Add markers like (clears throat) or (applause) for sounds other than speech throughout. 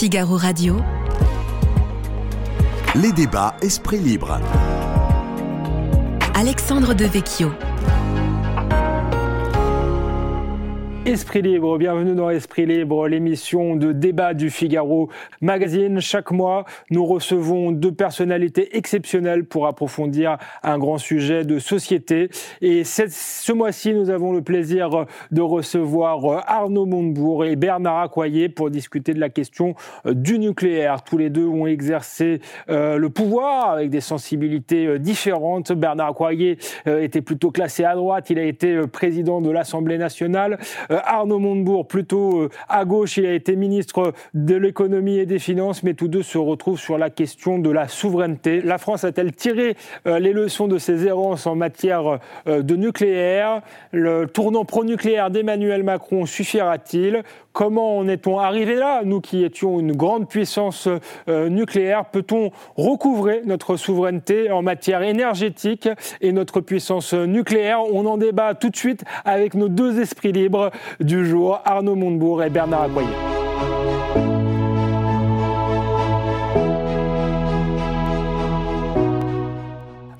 Figaro Radio. Les débats Esprit Libre. Alexandre Devecchio. Esprit Libre, bienvenue dans Esprit Libre, l'émission de débat du Figaro Magazine. Chaque mois, nous recevons deux personnalités exceptionnelles pour approfondir un grand sujet de société. Et ce mois-ci, nous avons le plaisir de recevoir Arnaud Montebourg et Bernard Accoyer pour discuter de la question du nucléaire. Tous les deux ont exercé euh, le pouvoir avec des sensibilités euh, différentes. Bernard Accoyer euh, était plutôt classé à droite, il a été président de l'Assemblée nationale. Euh, Arnaud Montebourg, plutôt euh, à gauche, il a été ministre de l'économie et des finances, mais tous deux se retrouvent sur la question de la souveraineté. La France a-t-elle tiré euh, les leçons de ses errances en matière de nucléaire? Le tournant pro-nucléaire d'Emmanuel Macron suffira-t-il? Comment en est-on arrivé là, nous qui étions une grande puissance nucléaire? Peut-on recouvrer notre souveraineté en matière énergétique et notre puissance nucléaire? On en débat tout de suite avec nos deux esprits libres du jour, Arnaud Montebourg et Bernard Accoyer.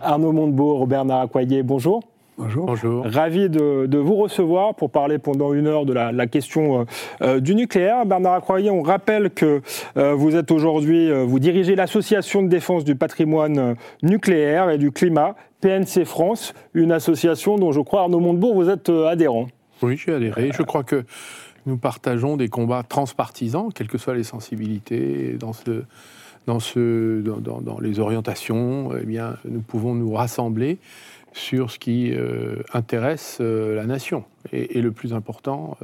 Arnaud Montebourg, Bernard Accoyer, bonjour. Bonjour. Bonjour. Ravi de, vous recevoir pour parler pendant une heure de la, question euh, euh, du nucléaire. Bernard Accoyer, on rappelle que euh, vous êtes aujourd'hui, vous dirigez l'association de défense du patrimoine nucléaire et du climat, PNC France, une association dont je crois, Arnaud Montebourg, vous êtes adhérent. Oui, j'ai adhéré. Je crois que nous partageons des combats transpartisans, quelles que soient les sensibilités, dans, ce, dans, ce, dans, dans, les orientations. Eh bien, nous pouvons nous rassembler sur ce qui euh, intéresse euh, la nation. Et, le plus important,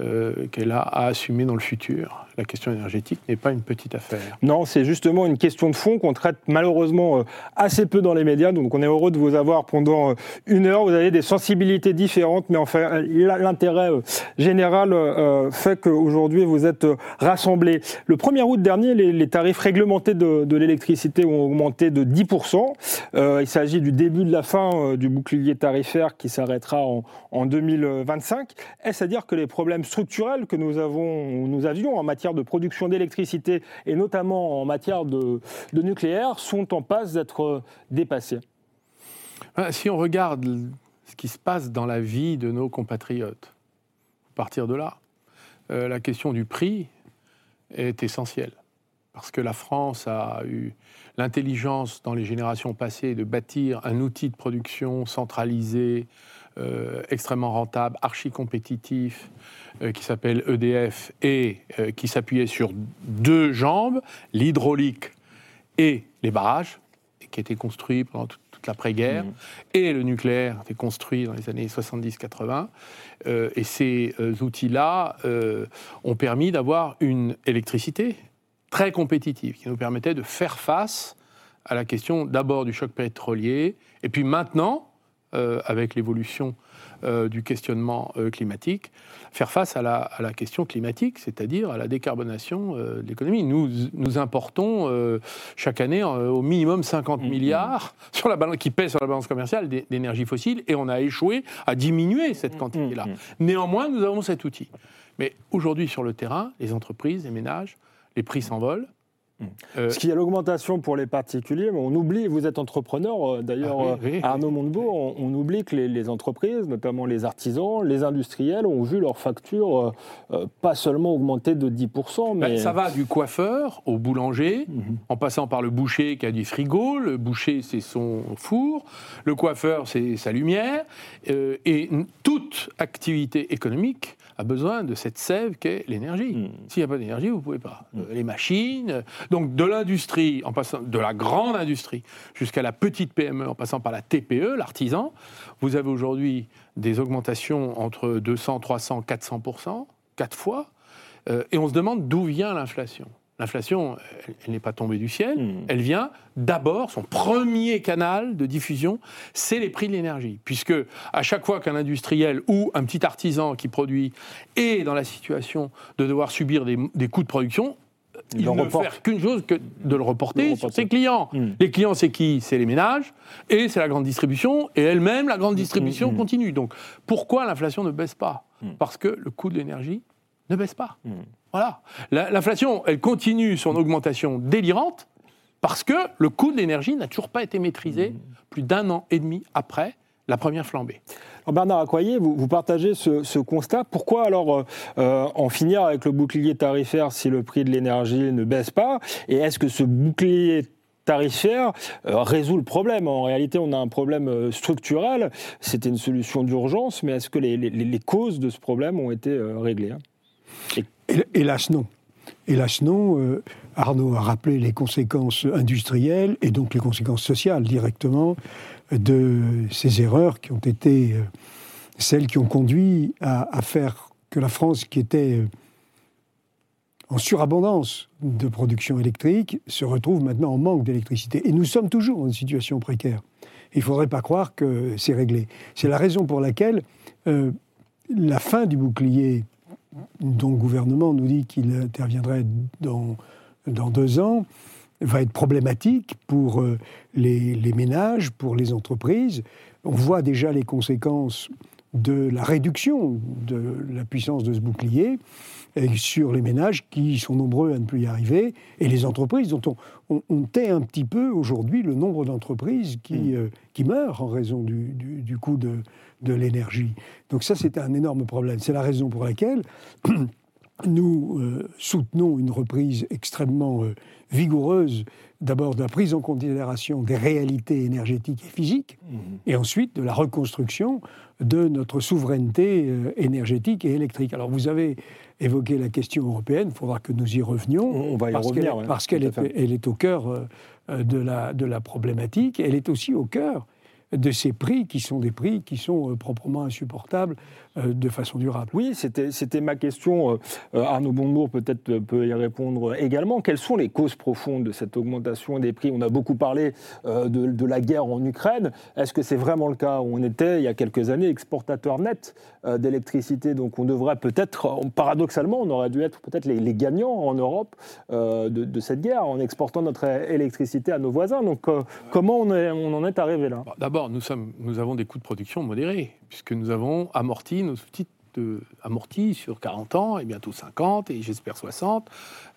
euh, qu'elle a à assumer dans le futur. La question énergétique n'est pas une petite affaire. Non, c'est justement une question de fond qu'on traite malheureusement assez peu dans les médias. Donc on est heureux de vous avoir pendant une heure. Vous avez des sensibilités différentes, mais enfin l'intérêt général fait qu'aujourd'hui vous êtes rassemblés. Le 1er août dernier, les, tarifs réglementés de, l'électricité ont augmenté de 10%. il s'agit du début de la fin euh, du bouclier tarifaire qui s'arrêtera en, 2025. Est-ce à dire que les problèmes structurels que nous, avons, nous avions en matière de production d'électricité et notamment en matière de, nucléaire sont en passe d'être dépassés? Ah, Si on regarde ce qui se passe dans la vie de nos compatriotes, à partir de là, euh, la question du prix est essentielle. Parce que la France a eu l'intelligence dans les générations passées de bâtir un outil de production centralisé, euh, extrêmement rentable, archi compétitif, euh, qui s'appelle EDF et euh, qui s'appuyait sur deux jambes, l'hydraulique et les barrages, qui étaient construits pendant toute, l'après-guerre, mmh. et le nucléaire, qui été construit dans les années 70-80. et ces outils-là ont permis d'avoir une électricité très compétitive qui nous permettait de faire face à la question d'abord du choc pétrolier et puis maintenant, euh, avec l'évolution euh, du questionnement euh, climatique, faire face à la, à la question climatique, c'est-à-dire à la décarbonation de l'économie. Nous, nous importons chaque année au minimum 50 mmh, mmh. milliards sur la balance, qui pèsent sur la balance commerciale d'énergie fossile et on a échoué à diminuer cette mmh, quantité-là. Néanmoins, nous avons cet outil. Mais aujourd'hui, sur le terrain, les entreprises, les ménages les prix s'envolent. Hmm. Euh, Ce qui est l'augmentation pour les particuliers, mais on oublie, vous êtes entrepreneur euh, d'ailleurs, ah euh, Arnaud Montebourg, on, oublie que les, entreprises, notamment les artisans, les industriels, ont vu leurs factures pas seulement augmenter de 10%, ben, mais... ça va du coiffeur au boulanger, mhm. en passant par le boucher qui a du frigo, le boucher c'est son four, le coiffeur c'est sa lumière, et toute activité économique a besoin de cette sève qu'est l'énergie. Hmm. S'il n'y a pas d'énergie, vous ne pouvez pas. Hmm. Euh, les machines, donc de l'industrie, en passant de la grande industrie jusqu'à la petite PME, en passant par la TPE, l'artisan, vous avez aujourd'hui des augmentations entre 200, 300, 400% quatre fois, euh, et on se demande d'où vient l'inflation. L'inflation, elle, n'est pas tombée du ciel, hmm. elle vient d'abord, son premier canal de diffusion, c'est les prix de l'énergie. Puisque à chaque fois qu'un industriel ou un petit artisan qui produit est dans la situation de devoir subir des, coûts de production, il, ne fait qu'une chose que de le reporter, sur ses clients. Hmm. Les clients, c'est qui? C'est les ménages, et c'est la grande distribution, et elle-même, la grande distribution hmm. continue. Donc pourquoi l'inflation ne baisse pas? Parce que le coût de l'énergie ne baisse pas Voilà. La- L'inflation, elle continue son augmentation délirante parce que le coût de l'énergie n'a toujours pas été maîtrisé Mmh. plus d'un an et demi après la première flambée. Alors, Bernard Accoyer, vous, vous partagez ce, ce constat. Pourquoi alors euh, en finir avec le bouclier tarifaire si le prix de l'énergie ne baisse pas? Et est-ce que ce bouclier tarifaire euh, résout le problème? En réalité, on a un problème euh, structurel. C'était une solution d'urgence, mais est-ce que les, les- les causes de ce problème ont été euh, réglées hein? Hé- Hélas non. Hélas non. Euh, Arnaud a rappelé les conséquences industrielles et donc les conséquences sociales directement de ces erreurs qui ont été euh, celles qui ont conduit à, faire que la France, qui était euh, en surabondance de production électrique, se retrouve maintenant en manque d'électricité. Et nous sommes toujours dans situation précaire. Il ne faudrait pas croire que c'est réglé. C'est la raison pour laquelle la fin du bouclier dont le gouvernement nous dit qu'il interviendrait dans, dans deux ans, va être problématique pour euh, les, les ménages, pour les entreprises. On voit déjà les conséquences de la réduction de la puissance de ce bouclier et sur les ménages qui sont nombreux à ne plus y arriver et les entreprises dont on, on, on tait un petit peu aujourd'hui le nombre d'entreprises qui, euh, qui meurent en raison du, du- du coût de, de l'énergie. Donc ça, c'est un énorme problème. C'est la raison pour laquelle (clears throat) nous euh, soutenons une reprise extrêmement euh, vigoureuse, d'abord de la prise en considération des réalités énergétiques et physiques, et ensuite de la reconstruction de notre souveraineté euh, énergétique et électrique. Alors vous avez évoqué la question européenne, il faudra que nous y revenions, On- on va y parce revenir, qu'elle ouais, parce qu'elle tout à est, elle est au cœur de, la, de la problématique, elle est aussi au cœur de ces prix qui sont des prix qui sont euh, proprement insupportables de façon durable. Oui, c'était ma question. Euh, euh, Arnaud Bonbourg peut-être euh, peut y répondre également. Quelles sont les causes profondes de cette augmentation des prix? On a beaucoup parlé euh, de, de la guerre en Ukraine. Est-ce que c'est vraiment le cas? On était, il y a quelques années, exportateur net euh, d'électricité. Donc on devrait peut-être, euh, paradoxalement, on aurait dû être peut-être les, les gagnants en Europe euh, de, de cette guerre en exportant notre électricité à nos voisins. Donc euh, comment on, est- on en est arrivé là? D'abord, nous, sommes- nous avons des coûts de production modérés, puisque nous avons amorti nos outils amortis sur 40 ans, et bientôt 50, et j'espère 60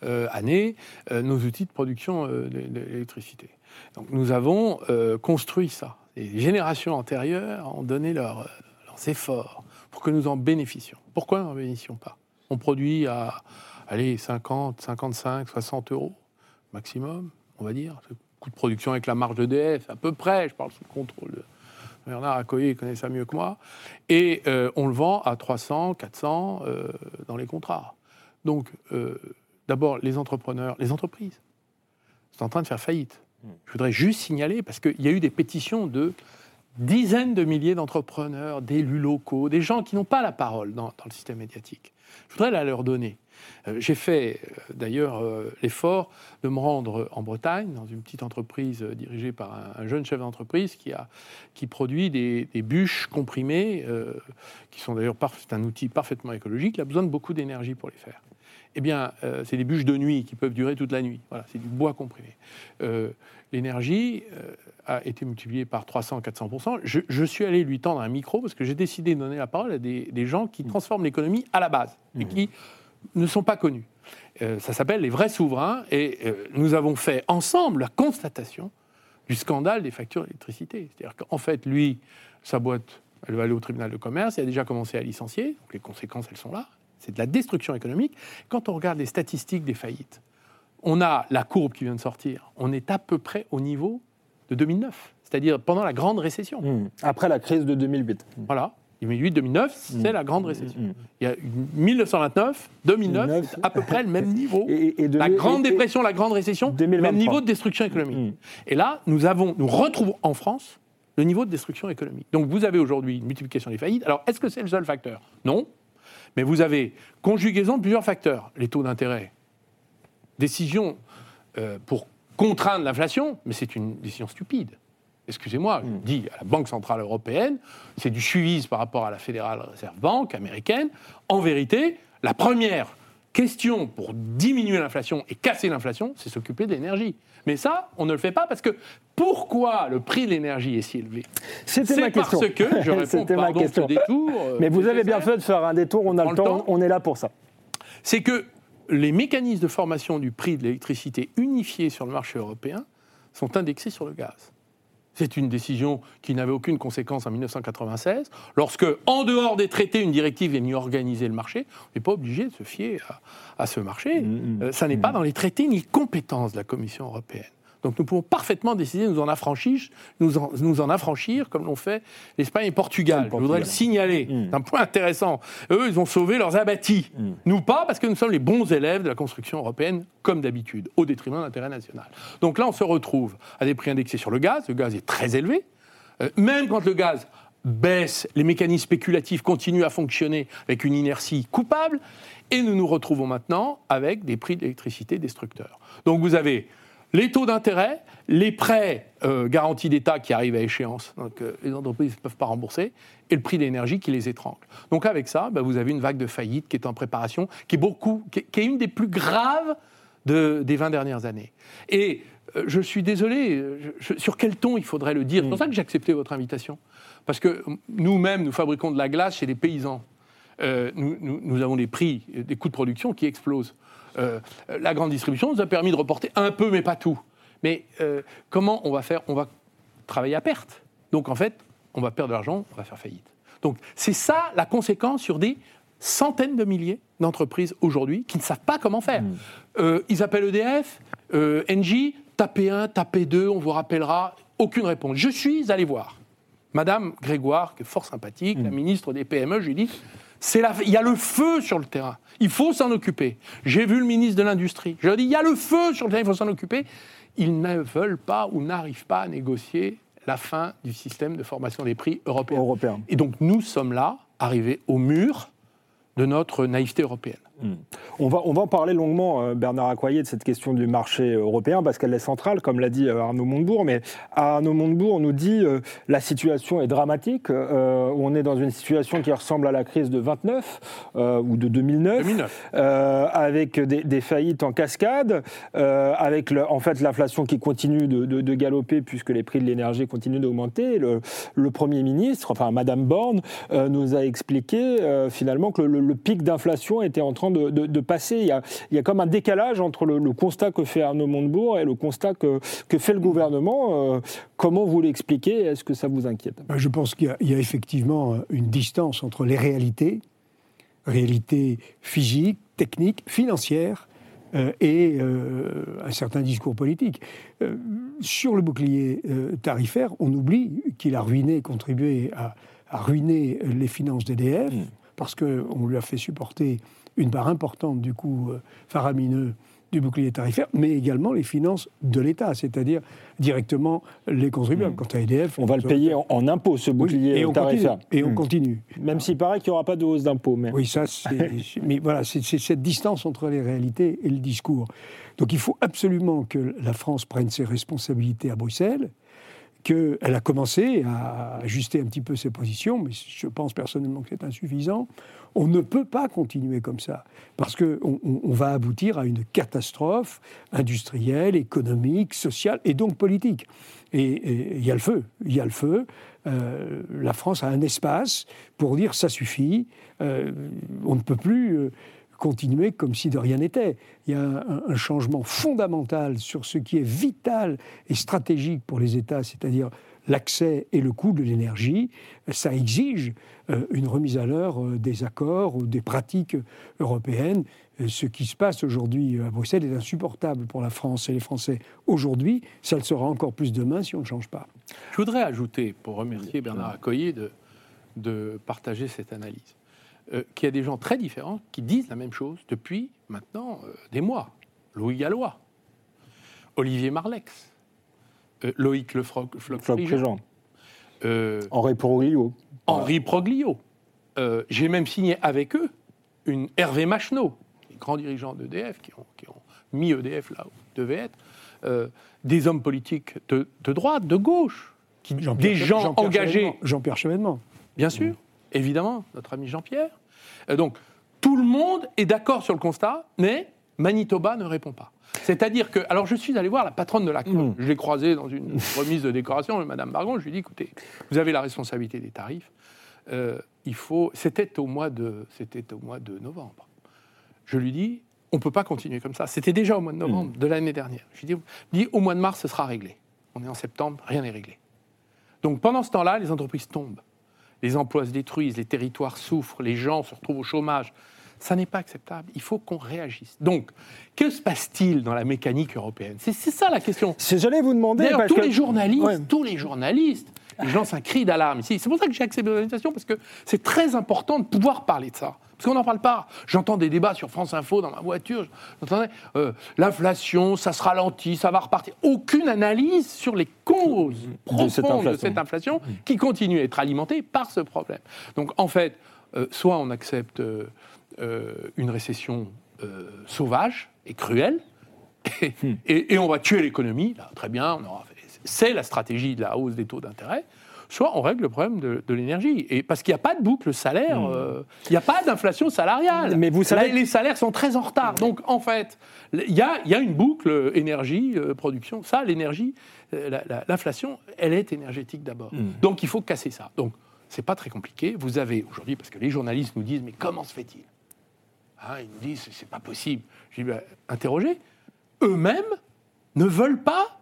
euh, années, euh, nos outils de production euh, d'é- d'électricité. Donc nous avons euh, construit ça. Les générations antérieures ont donné leur, leurs efforts pour que nous en bénéficions. Pourquoi n'en bénéficions pas? On produit à allez, 50, 55, 60 euros maximum, on va dire. Coût de production avec la marge d'EDF, à peu près, je parle sous le contrôle Bernard Accoyer, connaît ça mieux que moi. Et euh, on le vend à 300, 400 euh, dans les contrats. Donc, euh, d'abord, les entrepreneurs, les entreprises sont en train de faire faillite. Je voudrais juste signaler, parce qu'il y a eu des pétitions de dizaines de milliers d'entrepreneurs, d'élus locaux, des gens qui n'ont pas la parole dans, le système médiatique. Je voudrais la leur donner. Euh, J'ai fait euh, d'ailleurs euh, l'effort de me rendre en Bretagne, dans une petite entreprise dirigée par un, un jeune chef d'entreprise qui, produit des, bûches comprimées, qui sont d'ailleurs un outil parfaitement écologique. Il a besoin de beaucoup d'énergie pour les faire. Eh bien, euh, c'est des bûches de nuit qui peuvent durer toute la nuit. Voilà, c'est du bois comprimé. Euh, L'énergie euh, a été multipliée par 300-400%. Je, je suis allé lui tendre un micro parce que j'ai décidé de donner la parole à des, des gens qui transforment l'économie à la base et qui ne sont pas connus. Ça s'appelle les vrais souverains et nous avons fait ensemble la constatation du scandale des factures d'électricité. C'est-à-dire qu'en fait, lui, sa boîte, elle va aller au tribunal de commerce, il a déjà commencé à licencier, donc les conséquences, elles sont là. C'est de la destruction économique. Quand on regarde les statistiques des faillites, on a la courbe qui vient de sortir, on est à peu près au niveau de 2009, c'est-à-dire pendant la grande récession. Hmm. Après la crise de 2008. Voilà. 2008-2009, c'est la grande récession. Il y a une- 1929, 2009, 2009, c'est à peu près le même (laughs) niveau. Et, et de- La grande et- dépression, la grande récession, 2023. même niveau de destruction économique. Et là, nous avons, nous retrouvons en France le niveau de destruction économique. Donc vous avez aujourd'hui une multiplication des faillites. Alors est-ce que c'est le seul facteur? Non. Mais vous avez conjugaison de plusieurs facteurs. Les taux d'intérêt, décision euh, pour contraindre l'inflation, mais c'est une décision stupide. Excusez-moi, je dis à la Banque Centrale Européenne, c'est du suivisme par rapport à la Federal Reserve Bank américaine. En vérité, la première question pour diminuer l'inflation et casser l'inflation, c'est s'occuper de l'énergie. Mais ça, on ne le fait pas parce que pourquoi le prix de l'énergie est si élevé? C'était C'est ma question. parce que, je (laughs) réponds, ma question. détour. euh, Mais vous avez bien fait de faire un détour, on a le temps. on est là pour ça. c'est que les mécanismes de formation du prix de l'électricité unifiés sur le marché européen sont indexés sur le gaz. C'est une décision qui n'avait aucune conséquence en 1996. Lorsque, en dehors des traités, une directive est venue organiser le marché, on n'est pas obligé de se fier à, à ce marché. Mmh, mmh. Euh, ça n'est pas dans les traités ni compétences de la Commission européenne. Donc nous pouvons parfaitement décider de nous en affranchir, nous en, nous en affranchir comme l'ont fait l'Espagne et Portugal. Le Je voudrais le Portugal. signaler. C'est un point intéressant. Eux, ils ont sauvé leurs abattis. Mm. Nous pas, parce que nous sommes les bons élèves de la construction européenne, comme d'habitude, au détriment de l'intérêt national. Donc là, on se retrouve à des prix indexés sur le gaz. Le gaz est très élevé. Euh, même quand le gaz baisse, les mécanismes spéculatifs continuent à fonctionner avec une inertie coupable. Et nous nous retrouvons maintenant avec des prix d'électricité destructeurs. Donc vous avez les taux d'intérêt, les prêts euh, garantis d'État qui arrivent à échéance, donc euh, les entreprises ne peuvent pas rembourser, et le prix de l'énergie qui les étrangle. Donc avec ça, bah, vous avez une vague de faillite qui est en préparation, qui est, une des plus graves de- des 20 dernières années. Et euh, je suis désolé, sur quel ton il faudrait le dire? C'est pour ça que j'ai accepté votre invitation. Parce que nous-mêmes, nous fabriquons de la glace chez les paysans. Nous, nous- avons des prix, des coûts de production qui explosent. Euh, la grande distribution nous a permis de reporter un peu, mais pas tout. Mais euh, comment on va faire? On va travailler à perte. Donc en fait, on va perdre de l'argent, on va faire faillite. Donc c'est ça la conséquence sur des centaines de milliers d'entreprises aujourd'hui qui ne savent pas comment faire. Euh, ils appellent EDF, Engie, tapez 1, tapez 2, on vous rappellera. Aucune réponse. Je suis allé voir Madame Grégoire, qui est fort sympathique, la ministre des PME, je lui dis la- il y a le feu sur le terrain, il faut s'en occuper. J'ai vu le ministre de l'Industrie, je lui ai dit il y a le feu sur le terrain, il faut s'en occuper. Ils ne veulent pas ou n'arrivent pas à négocier la fin du système de formation des prix européen. Européen. Et donc nous sommes là, arrivés au mur de notre naïveté européenne. On va, on va en parler longuement, euh, Bernard Accoyer, de cette question du marché européen, parce qu'elle est centrale, comme l'a dit euh, Arnaud Montebourg. Mais Arnaud Montebourg nous dit euh, la situation est dramatique. euh, on est dans une situation qui ressemble à la crise de 29 euh, ou de 2009, 2009. euh, avec des, des faillites en cascade, avec le- en fait l'inflation qui continue de, de- de galoper puisque les prix de l'énergie continuent d'augmenter. Le, le Premier ministre, enfin Madame Borne, nous a expliqué finalement que le, le pic d'inflation était en train de, de- de passer. Il y, a, il y a comme un décalage entre le, le constat que fait Arnaud Montebourg et le constat que, que fait le gouvernement. Euh, comment vous l'expliquez? Est-ce que ça vous inquiète? Ben, Je pense qu'il y a- il y, a effectivement euh, une distance entre les réalités, réalités physiques, techniques, financières, euh, et euh, un certain discours politique. Euh, sur le bouclier tarifaire, on oublie qu'il a ruiné, contribué à, à ruiner les finances d'EDF, parce qu'on lui a fait supporter une part importante du coût euh, faramineux du bouclier tarifaire, mais également les finances de l'État, c'est-à-dire directement les contribuables. Quant à EDF, On va le payer en, en impôts, ce oui, bouclier et on tarifaire. continue. Et on Hmm. continue. Même s'il paraît qu'il n'y aura pas de hausse d'impôts. Mais... Oui, ça, (laughs) c'est. mais voilà, c'est cette distance entre les réalités et le discours. Donc il faut absolument que la France prenne ses responsabilités à Bruxelles, qu'elle a commencé à ajuster un petit peu ses positions, mais je pense personnellement que c'est insuffisant. On ne peut pas continuer comme ça, parce qu'on on, va aboutir à une catastrophe industrielle, économique, sociale et donc politique. Et il y a le feu, y a le feu. Euh, la France a un espace pour dire ça suffit, euh, on ne peut plus euh, continuer comme si de rien n'était. Il y a un, changement fondamental sur ce qui est vital et stratégique pour les États, c'est-à-dire l'accès et le coût de l'énergie. Ça exige euh, une remise à l'heure euh, des accords ou des pratiques européennes. Euh, Ce qui se passe aujourd'hui à Bruxelles est insupportable pour la France et les Français aujourd'hui. Ça le sera encore plus demain si on ne change pas. Je voudrais ajouter, pour remercier Bernard Accoyer de partager cette analyse, euh, qu'il y a des gens très différents qui disent la même chose depuis maintenant euh, des mois. Louis Gallois, Olivier Marlex, euh, Loïc Lefroc, Floc euh, Henri Poroglio. Henri Proglio. Euh, J'ai même signé avec eux une Hervé Macheneau, les grands dirigeants d'EDF qui ont, qui ont mis EDF là où il devait être, euh, des hommes politiques de, de droite, de gauche, qui, des gens engagés. Jean-Pierre Chevènement. bien sûr, évidemment, notre ami Jean-Pierre. Euh, donc, tout le monde est d'accord sur le constat, mais Manitoba ne répond pas. C'est-à-dire que, alors je suis allé voir la patronne de la COP, je l'ai croisée dans une remise de décoration, Madame Bargon, je lui ai dit, écoutez, vous avez la responsabilité des tarifs, euh, il faut, c'était au mois de, c'était au mois de novembre. Je lui dis, on ne peut pas continuer comme ça. C'était déjà au mois de novembre de l'année dernière. Je dis, dis, au mois de mars, ce sera réglé. On est en septembre, rien n'est réglé. Donc pendant ce temps-là, les entreprises tombent. Les emplois se détruisent, les territoires souffrent, les gens se retrouvent au chômage. Ça n'est pas acceptable. Il faut qu'on réagisse. Donc, que se passe-t-il dans la mécanique européenne? C'est ça la question. C'est- J'allais vous demander. D'ailleurs, parce tous que- les journalistes, Ouais. tous les journalistes, ils lancent un cri d'alarme ici. C'est pour ça que j'ai accepté l'invitation, parce que c'est très important de pouvoir parler de ça. Parce qu'on n'en parle pas. J'entends des débats sur France Info dans ma voiture. J'entendais euh, l'inflation, ça se ralentit, ça va repartir. Aucune analyse sur les causes profondes cette de cette inflation qui continue à être alimentée par ce problème. Donc en fait, euh, soit on accepte euh, une récession sauvage et cruelle, (laughs) et, et- et on va tuer l'économie, très bien, on aura c'est la stratégie de la hausse des taux d'intérêt, soit on règle le problème de, de l'énergie. Et parce qu'il n'y a pas de boucle salaire, euh, il n'y a pas d'inflation salariale. Hmm. Mais vous savez- Là, les salaires sont très en retard. Donc en fait, il y a, il y a une boucle euh, énergie, euh, production. Ça, l'énergie, la- la- l'inflation, elle est énergétique d'abord. Hmm. Donc il faut casser ça. Donc c'est pas très compliqué. Vous avez aujourd'hui, parce que les journalistes nous disent, mais comment se fait-il? Hein, Ils nous disent, c'est pas possible. Je dis, ben, interrogez. Eux-mêmes ne veulent pas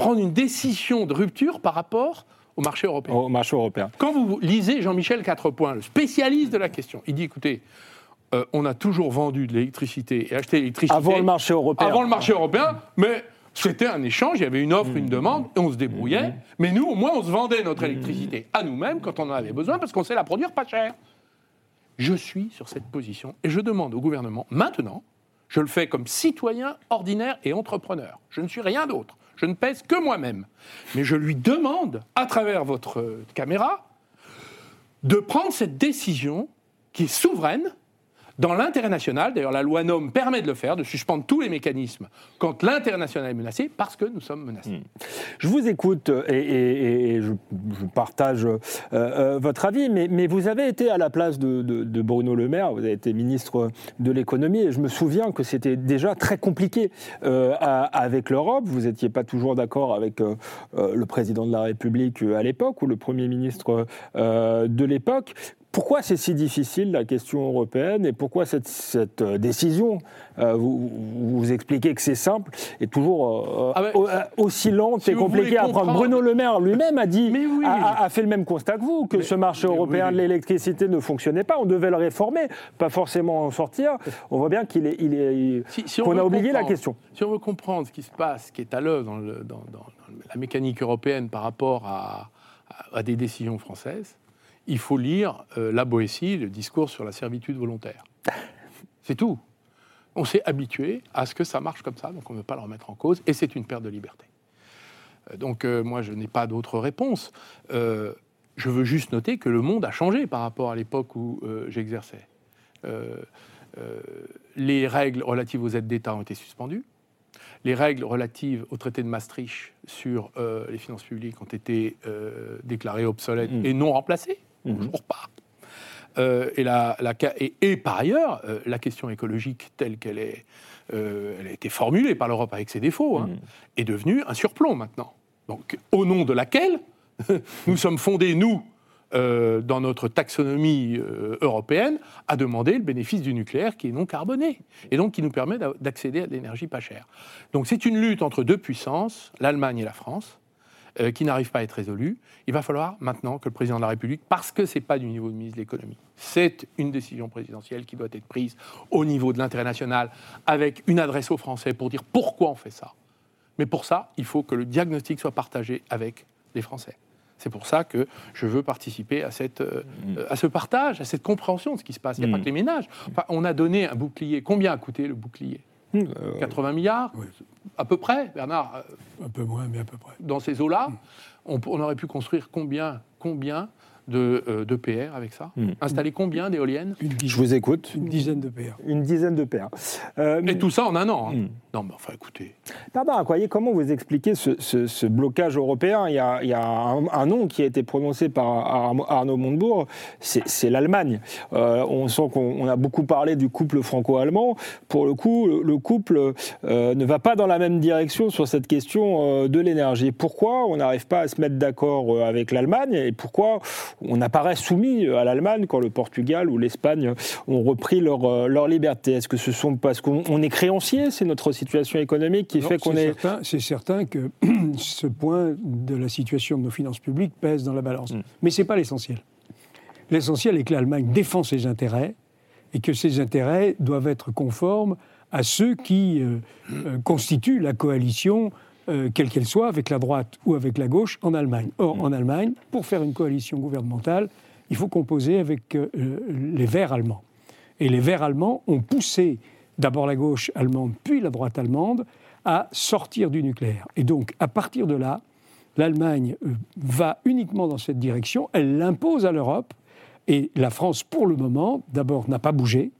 prendre une décision de rupture par rapport au marché européen. Au marché européen. Quand vous lisez Jean-Michel Quatrepoint, le spécialiste de la question, il dit écoutez, euh, on a toujours vendu de l'électricité et acheté de l'électricité Avant le marché européen. avant le marché européen, mais c'était un échange, il y avait une offre, une demande, et on se débrouillait. Mais nous, au moins, on se vendait notre électricité à nous-mêmes quand on en avait besoin, parce qu'on sait la produire pas cher. Je suis sur cette position et je demande au gouvernement, maintenant, je le fais comme citoyen ordinaire et entrepreneur, je ne suis rien d'autre, je ne pèse que moi-même, mais je lui demande, à travers votre caméra, de prendre cette décision qui est souveraine dans l'intérêt national. D'ailleurs, la loi NOM permet de le faire, de suspendre tous les mécanismes quand l'intérêt national est menacé, parce que nous sommes menacés. Je vous écoute euh, et, je, partage euh, euh, votre avis, mais, vous avez été à la place de, Bruno Le Maire, vous avez été ministre de l'économie, et je me souviens que c'était déjà très compliqué avec l'Europe. Vous n'étiez pas toujours d'accord avec le président de la République à l'époque ou le Premier ministre de l'époque. Pourquoi c'est si difficile la question européenne et pourquoi cette, cette, euh, décision, euh, vous, expliquez que c'est simple, est toujours euh, Ah au- aussi lente si et compliquée à prendre Bruno Le Maire lui-même a dit, oui. a, fait le même constat que vous, que Mais- ce marché européen oui. de l'électricité ne fonctionnait pas. On devait le réformer, pas forcément en sortir. On voit bien qu'il est, il est, il- Si- si on qu'on a oublié la question. Si on veut comprendre ce qui se passe, ce qui est à l'œuvre dans, le- dans- dans- dans la mécanique européenne par rapport à, à- à des décisions françaises, il faut lire euh, la Boétie, le discours sur la servitude volontaire. C'est tout. On s'est habitué à ce que ça marche comme ça, donc on ne veut pas le remettre en cause, et c'est une perte de liberté. Euh, Donc euh, moi, je n'ai pas d'autre réponse. Euh, je veux juste noter que le monde a changé par rapport à l'époque où j'exerçais. Les règles relatives aux aides d'État ont été suspendues. Les règles relatives au traité de Maastricht sur euh, les finances publiques ont été euh, déclarées obsolètes Mm. et non remplacées. Mhm. Toujours pas. Euh, et, la, la ca- et, et par ailleurs, euh, la question écologique telle qu'elle est, euh, elle a été formulée par l'Europe avec ses défauts, hein, Mhm. est devenue un surplomb maintenant. Donc, au nom de laquelle (laughs) nous sommes fondés, nous, dans notre taxonomie européenne, à demander le bénéfice du nucléaire qui est non carboné, et donc qui nous permet d'a- d'accéder à de l'énergie pas chère. Donc c'est une lutte entre deux puissances, l'Allemagne et la France, euh, qui n'arrive pas à être résolue. Il va falloir maintenant que le président de la République, parce que ce n'est pas du niveau de ministre de l'économie, c'est une décision présidentielle qui doit être prise au niveau de l'intérêt national, avec une adresse aux Français pour dire pourquoi on fait ça. Mais pour ça, il faut que le diagnostic soit partagé avec les Français. C'est pour ça que je veux participer à, cette, euh, euh, à ce partage, à cette compréhension de ce qui se passe. Il n'y a pas que les ménages. Enfin, on a donné un bouclier. Combien a coûté le bouclier? Euh, 80 milliards oui. À peu près, Bernard euh, Un peu moins, mais à peu près. dans ces eaux-là, on, on aurait pu construire combien, combien de, euh, de PR avec ça Mm. Installer combien d'éoliennes Une je dizaine, vous écoute. une dizaine de PR. Une dizaine de paires. Euh, Et tout ça en un an. hein. Mm. Non, mais enfin, écoutez. Barbara Accoyer, comment vous expliquez ce, ce- ce blocage européen? Il y, a, il y a un, un nom qui a été prononcé par Ar- Arnaud Montebourg, c'est l'Allemagne. Euh, on sent qu'on on a beaucoup parlé du couple franco-allemand. Pour le coup, le, le couple euh, ne va pas dans la même direction sur cette question euh, de l'énergie. Pourquoi on n'arrive pas à se mettre d'accord avec l'Allemagne? Et pourquoi on apparaît soumis à l'Allemagne quand le Portugal ou l'Espagne ont repris leur, leur liberté Est-ce que ce sont parce qu'on est créancier, c'est notre situation économique qui fait qu'on est... C'est certain que (clears throat) ce point de la situation de nos finances publiques pèse dans la balance. Mm. Mais ce n'est pas l'essentiel. L'essentiel est que l'Allemagne défend ses intérêts et que ces intérêts doivent être conformes à ceux qui euh, euh, constituent la coalition, euh, quelle qu'elle soit, avec la droite ou avec la gauche, en Allemagne. Or, mm. en Allemagne, pour faire une coalition gouvernementale, il faut composer avec les Verts allemands. Et les Verts allemands ont poussé d'abord la gauche allemande, puis la droite allemande, à sortir du nucléaire. Et donc, à partir de là, l'Allemagne va uniquement dans cette direction, elle l'impose à l'Europe, et la France, pour le moment, d'abord, n'a pas bougé.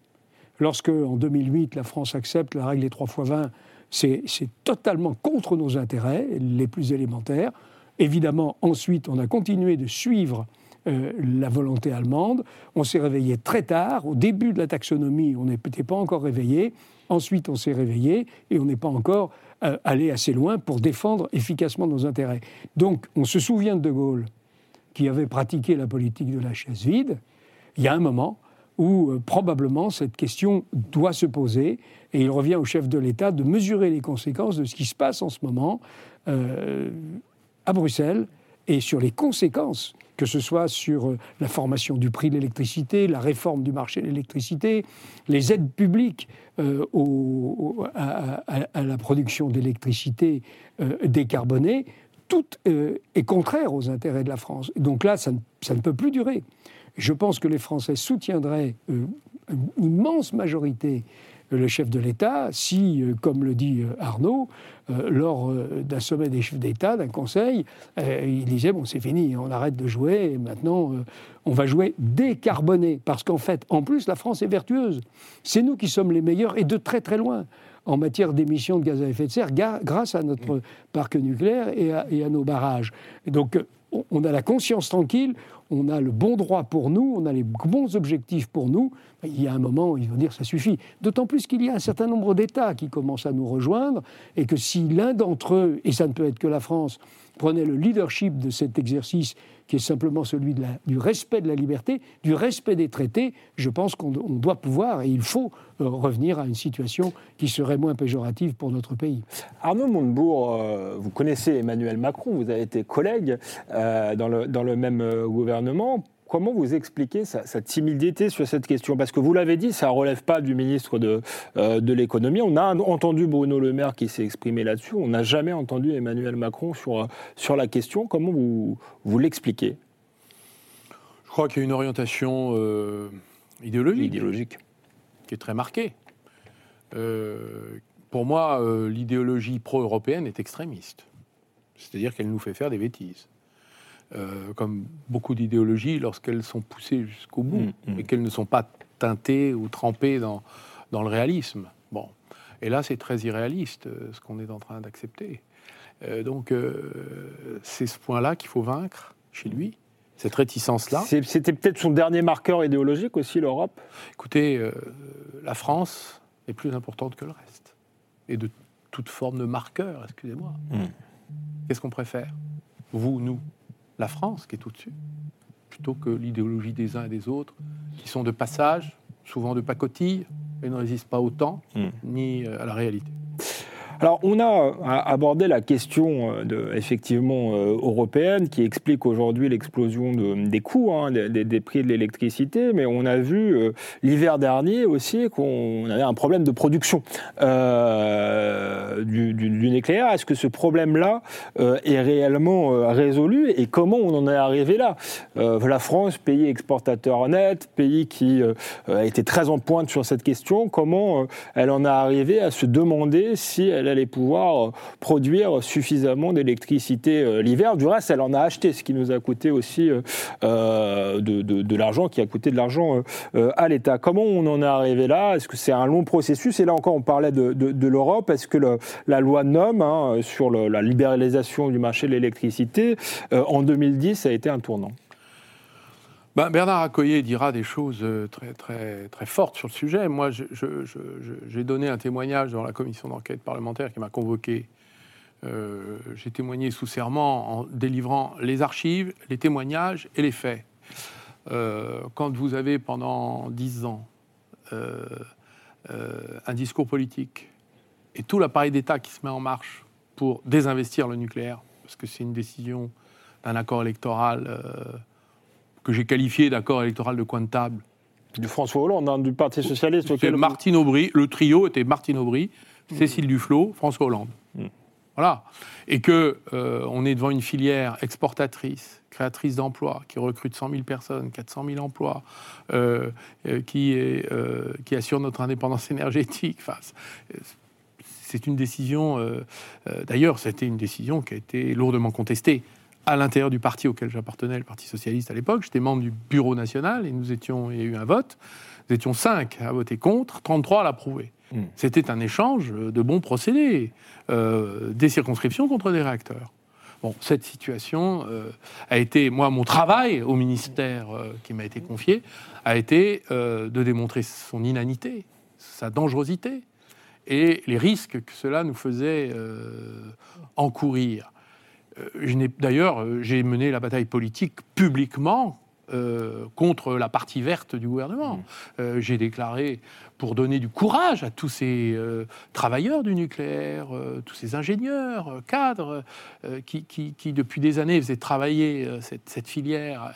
Lorsque, en 2008, la France accepte la règle des 3 fois 20, c'est totalement contre nos intérêts les plus élémentaires. Évidemment, ensuite, on a continué de suivre euh, la volonté allemande. On s'est réveillé très tard. Au début de la taxonomie, on n'était pas encore réveillé. Ensuite, on s'est réveillé et on n'est pas encore euh, allé assez loin pour défendre efficacement nos intérêts. Donc, on se souvient de De Gaulle qui avait pratiqué la politique de la chaise vide, il y a un moment où euh, probablement cette question doit se poser et il revient au chef de l'État de mesurer les conséquences de ce qui se passe en ce moment euh, à Bruxelles et sur les conséquences, que ce soit sur euh, la formation du prix de l'électricité, la réforme du marché de l'électricité, les aides publiques à, la production d'électricité décarbonée, tout euh, est contraire aux intérêts de la France. Donc là, ça ne, peut plus durer. Je pense que les Français soutiendraient euh, une immense majorité euh, le chef de l'État si, comme le dit Arnaud, lors d'un sommet des chefs d'État, d'un conseil, il disait bon c'est fini, on arrête de jouer, et maintenant on va jouer décarboné, parce qu'en fait, en plus, la France est vertueuse. C'est nous qui sommes les meilleurs et de très très loin en matière d'émissions de gaz à effet de serre grâce à notre parc nucléaire et à, nos barrages. donc, on a la conscience tranquille, on a le bon droit pour nous, on a les bons objectifs pour nous. Il y a un moment où ils vont dire ça suffit. D'autant plus qu'il y a un certain nombre d'États qui commencent à nous rejoindre et que si l'un d'entre eux, et ça ne peut être que la France, prenait le leadership de cet exercice qui est simplement celui du respect de la liberté, du respect des traités, je pense qu'on doit pouvoir et il faut euh, revenir à une situation qui serait moins péjorative pour notre pays. Arnaud Montebourg, euh, vous connaissez Emmanuel Macron, vous avez été collègue euh, dans le même gouvernement. Comment vous expliquez sa, timidité sur cette question? Parce que vous l'avez dit, ça ne relève pas du ministre de, euh, de l'économie. On a entendu Bruno Le Maire qui s'est exprimé là-dessus. On n'a jamais entendu Emmanuel Macron sur, sur la question. Comment vous, vous l'expliquez? Je crois qu'il y a une orientation euh, idéologique, idéologique qui est très marquée. Euh, pour moi, l'idéologie pro-européenne est extrémiste. C'est-à-dire qu'elle nous fait faire des bêtises. Euh, comme beaucoup d'idéologies, lorsqu'elles sont poussées jusqu'au bout mm, mm. et qu'elles ne sont pas teintées ou trempées dans, dans le réalisme. Bon. Et là, c'est très irréaliste euh, ce qu'on est en train d'accepter. Euh, donc, c'est ce point-là qu'il faut vaincre chez lui, cette réticence-là. C'était peut-être son dernier marqueur idéologique aussi, l'Europe? Écoutez, la France est plus importante que le reste. Et de toute forme de marqueur, excusez-moi. Mm. Qu'est-ce qu'on préfère? Vous, nous? La France qui est au-dessus, plutôt que l'idéologie des uns et des autres, qui sont de passage, souvent de pacotille, et ne résistent pas au temps hmm. ni euh, à la réalité. Alors, on a euh, abordé la question euh, de, effectivement euh, européenne qui explique aujourd'hui l'explosion des coûts, hein, des, prix de l'électricité, mais on a vu l'hiver dernier aussi qu'on avait un problème de production du, nucléaire. Est-ce que ce problème-là est réellement résolu et comment on en est arrivé là? La France, pays exportateur net, pays qui a été très en pointe sur cette question, comment elle en est arrivée à se demander si elle allait pouvoir euh, produire suffisamment d'électricité euh, l'hiver. Du reste, elle en a acheté, ce qui nous a coûté aussi euh, de, l'argent, qui a coûté de l'argent à l'État. Comment on en est arrivé là? Est-ce que c'est un long processus? Et là encore, on parlait de, l'Europe. Est-ce que la loi NOM hein, sur la libéralisation du marché de l'électricité en 2010 a été un tournant? Ben, Bernard Accoyer dira des choses euh, très, fortes sur le sujet. Moi, j'ai donné un témoignage dans la commission d'enquête parlementaire qui m'a convoqué. Euh, j'ai témoigné sous serment en délivrant les archives, les témoignages et les faits. euh, quand vous avez pendant dix ans un discours politique et tout l'appareil d'État qui se met en marche pour désinvestir le nucléaire, parce que c'est une décision d'un accord électoral que j'ai qualifié d'accord électoral de coin de table. Du François Hollande, hein, du Parti Socialiste. Auquel- Martine Aubry, le trio était Martine Aubry, Cécile Duflot, François Hollande. Mm. Voilà. Et que euh, on est devant une filière exportatrice, créatrice d'emplois, qui recrute 100 000 personnes, 400 000 emplois, euh, euh, qui, est, euh, qui assure notre indépendance (laughs) énergétique. Enfin, c'est- une décision. D'ailleurs, c'était une décision qui a été lourdement contestée à l'intérieur du parti auquel j'appartenais, le Parti socialiste à l'époque. J'étais membre du bureau national et nous étions, il y a eu un vote. Nous étions 5 à voter contre, 33 à l'approuver. Mm. C'était un échange de bons procédés, euh, des circonscriptions contre des réacteurs. Bon, cette situation euh, a été, moi, mon travail au ministère euh, qui m'a été confié, a été de démontrer son inanité, sa dangerosité et les risques que cela nous faisait encourir. Euh, D'ailleurs, euh, j'ai mené la bataille politique publiquement euh, contre la partie verte du gouvernement. Euh, j'ai déclaré pour donner du courage à tous ces euh, travailleurs du nucléaire, tous ces ingénieurs, cadres, qui, qui- qui, depuis des années faisaient travailler cette, cette filière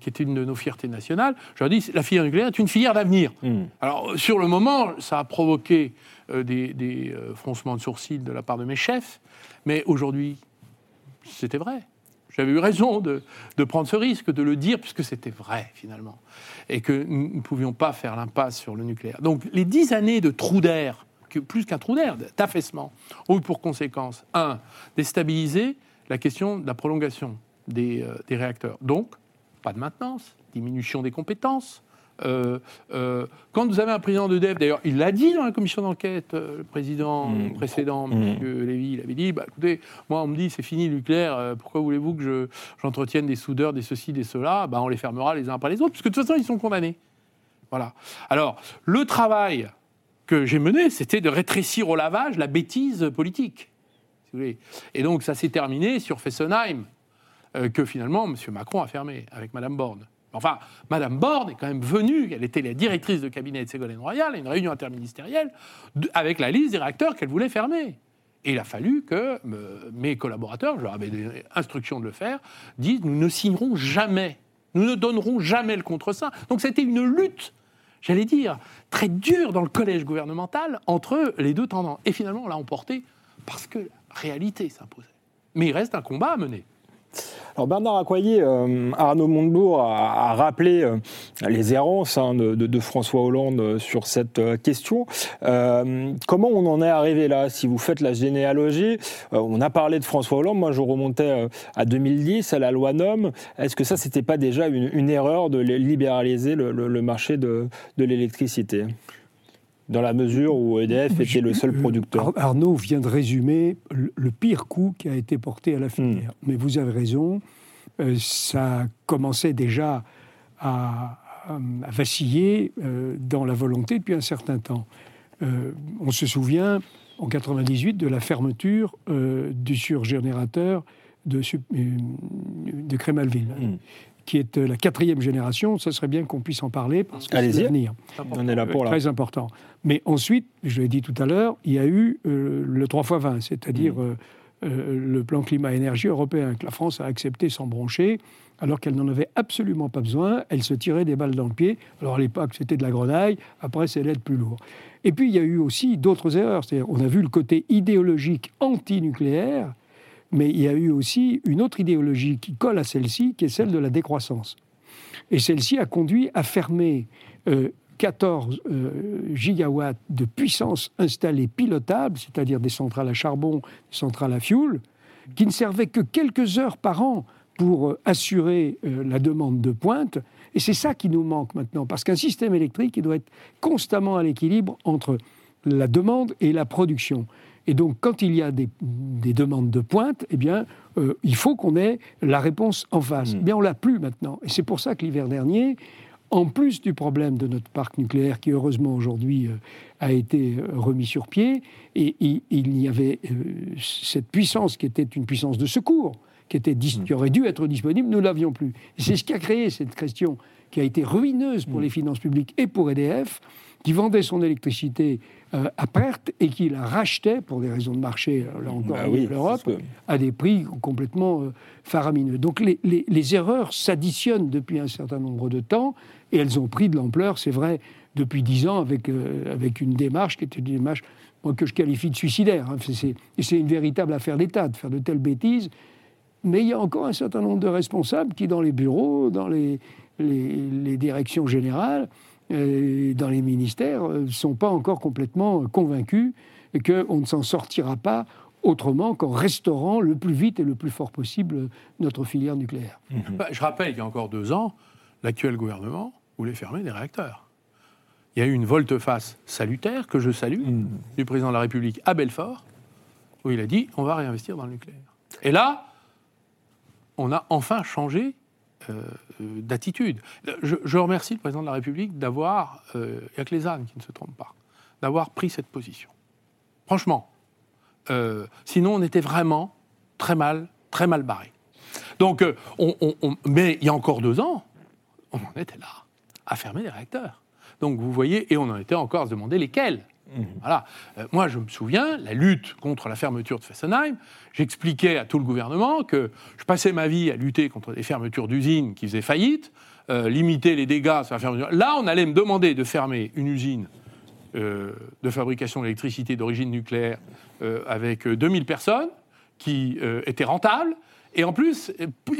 qui est une de nos fiertés nationales. Je leur dis, la filière nucléaire est une filière d'avenir. Mm. Alors, sur le moment, ça a provoqué des, des, froncements de sourcils de la part de mes chefs, mais aujourd'hui, c'était vrai. J'avais eu raison de, prendre ce risque, de le dire, puisque c'était vrai, finalement. Et que nous ne pouvions pas faire l'impasse sur le nucléaire. Donc, les dix années de trou d'air, plus qu'un trou d'air, d'affaissement, ont eu pour conséquence, un, déstabiliser la question de la prolongation des, euh, des réacteurs. Donc, pas de maintenance, diminution des compétences. Euh, euh, quand vous avez un président d'EDF, d'ailleurs, il l'a dit dans la commission d'enquête, euh, le président Mmh. précédent, Mmh. M. Lévy, il avait dit bah, écoutez, moi, on me dit c'est fini le nucléaire, pourquoi voulez-vous que je- j'entretienne des soudeurs, des ceci, des cela? Bah, On les fermera les uns après les autres, puisque de toute façon, ils sont condamnés. Voilà. Alors, le travail que j'ai mené, c'était de rétrécir au lavage la bêtise politique. si vous voulez. Et donc, ça s'est terminé sur Fessenheim, que finalement, M. Macron a fermé avec Mme Borne. Enfin, Mme Borne est quand même venue, elle était la directrice de cabinet de Ségolène Royal, à une réunion interministérielle, avec la liste des réacteurs qu'elle voulait fermer. Et il a fallu que mes collaborateurs, je leur avais donné instruction de le faire, disent nous ne signerons jamais, nous ne donnerons jamais le contre-saint. Donc c'était une lutte, j'allais dire, très dure dans le collège gouvernemental entre les deux tendants. Et finalement, on l'a emporté parce que la réalité s'imposait. Mais il reste un combat à mener. Alors Bernard Accoyer, euh, Arnaud Montebourg a, rappelé euh, les errances hein, de, François Hollande euh, sur cette question. Comment on en est arrivé là Si vous faites la généalogie, on a parlé de François Hollande, moi je remontais à 2010, à la loi NOM. Est-ce que ça, c'était pas déjà une, erreur de libéraliser le, marché de l'électricité? Dans la mesure où EDF était le seul producteur. Ar- Arnaud vient de résumer le, pire coup qui a été porté à la filière. Mais vous avez raison, euh, ça commençait déjà à, vaciller euh, dans la volonté depuis un certain temps. Euh, on se souvient en 98 de la fermeture du surgénérateur de, de Crémalville, Mm. Qui est euh, la quatrième génération. Ce serait bien qu'on puisse en parler parce que c'est l'avenir. On est là pour là. Très important. Mais ensuite, je l'ai dit tout à l'heure, il y a eu euh, le 3 x 20, c'est-à-dire Mmh. euh, le plan climat-énergie européen que la France a accepté sans broncher, alors qu'elle n'en avait absolument pas besoin. Elle se tirait des balles dans le pied. Alors à l'époque, c'était de la grenaille. Après, c'est l'aide plus lourd. Et puis, il y a eu aussi d'autres erreurs. C'est-à-dire, on a vu le côté idéologique anti-nucléaire, mais il y a eu aussi une autre idéologie qui colle à celle-ci, qui est celle de la décroissance. Et celle-ci a conduit à fermer euh, 14 euh, gigawatts de puissance installée pilotable, c'est-à-dire des centrales à charbon, des centrales à fioul, qui ne servaient que quelques heures par an pour euh, assurer euh, la demande de pointe. Et c'est ça qui nous manque maintenant, parce qu'un système électrique, il doit être constamment à l'équilibre entre la demande et la production. Et donc, quand il y a des, des demandes de pointe, eh bien, euh, il faut qu'on ait la réponse en face. Mm. Eh bien, on l'a plus maintenant. Et c'est pour ça que l'hiver dernier, en plus du problème de notre parc nucléaire, qui heureusement aujourd'hui euh, a été euh, remis sur pied, et, il- il y avait euh, cette puissance qui était une puissance de secours, qui, était, qui aurait dû être disponible, nous l'avions plus. C'est ce qui a créé cette question qui a été ruineuse pour les finances publiques et pour EDF, qui vendait son électricité euh, à perte et qui la rachetait pour des raisons de marché, là encore, Bah oui, l'Europe, que- à des prix complètement euh, faramineux. Donc les, les- les erreurs s'additionnent depuis un certain nombre de temps et elles ont pris de l'ampleur, c'est vrai, depuis dix ans avec, euh, avec une démarche qui était une démarche moi, que je qualifie de suicidaire. hein. C'est- C'est et c'est une véritable affaire d'État de faire de telles bêtises. Mais il y a encore un certain nombre de responsables qui, dans les bureaux, dans les, les- directions générales, euh, dans les ministères, ne sont pas encore complètement euh, convaincus qu'on ne s'en sortira pas autrement qu'en restaurant le plus vite et le plus fort possible notre filière nucléaire. Bah, je rappelle qu'il y a encore deux ans, l'actuel gouvernement voulait fermer des réacteurs. Il y a eu une volte-face salutaire, que je salue, du président de la République à Belfort, où il a dit on va réinvestir dans le nucléaire. Et là, on a enfin changé euh, euh, d'attitude. Je, remercie le président de la République d'avoir, euh, il n'y a que les ânes qui ne se trompent pas, d'avoir pris cette position. Franchement. Euh, sinon, on était vraiment très mal, très mal barré. Donc, euh, on, on- on- mais il y a encore deux ans, on en était là, à fermer les réacteurs. Donc, vous voyez, et on en était encore à se demander lesquels. Voilà. Euh, moi, je me souviens, la lutte contre la fermeture de Fessenheim, j'expliquais à tout le gouvernement que je passais ma vie à lutter contre les fermetures d'usines qui faisaient faillite, euh, limiter les dégâts sur la fermeture. Là, on allait me demander de fermer une usine euh, de fabrication d'électricité d'origine nucléaire euh, avec euh, 2000 personnes qui était rentable. Et en plus,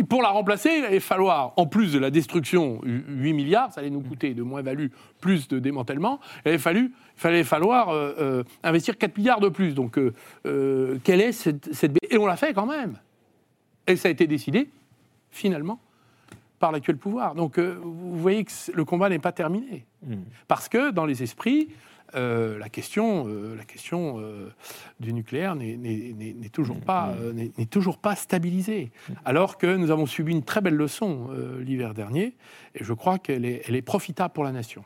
pour la remplacer, il allait falloir, en plus de la destruction, hu- 8 milliards, ça allait nous coûter de moins-value, plus de démantèlement, il allait, fallu, fallait falloir euh, euh, investir 4 milliards de plus. Donc, euh, quelle est cette, Et on l'a fait quand même. Et ça a été décidé, finalement, par l'actuel pouvoir. Donc, euh, vous voyez que le combat n'est pas terminé. Parce que dans les esprits, euh, la question, euh, la question euh, du nucléaire n'est- toujours, pas, n'est toujours pas stabilisée. Alors que nous avons subi une très belle leçon l'hiver dernier, et je crois qu'elle est, elle est profitable pour la nation.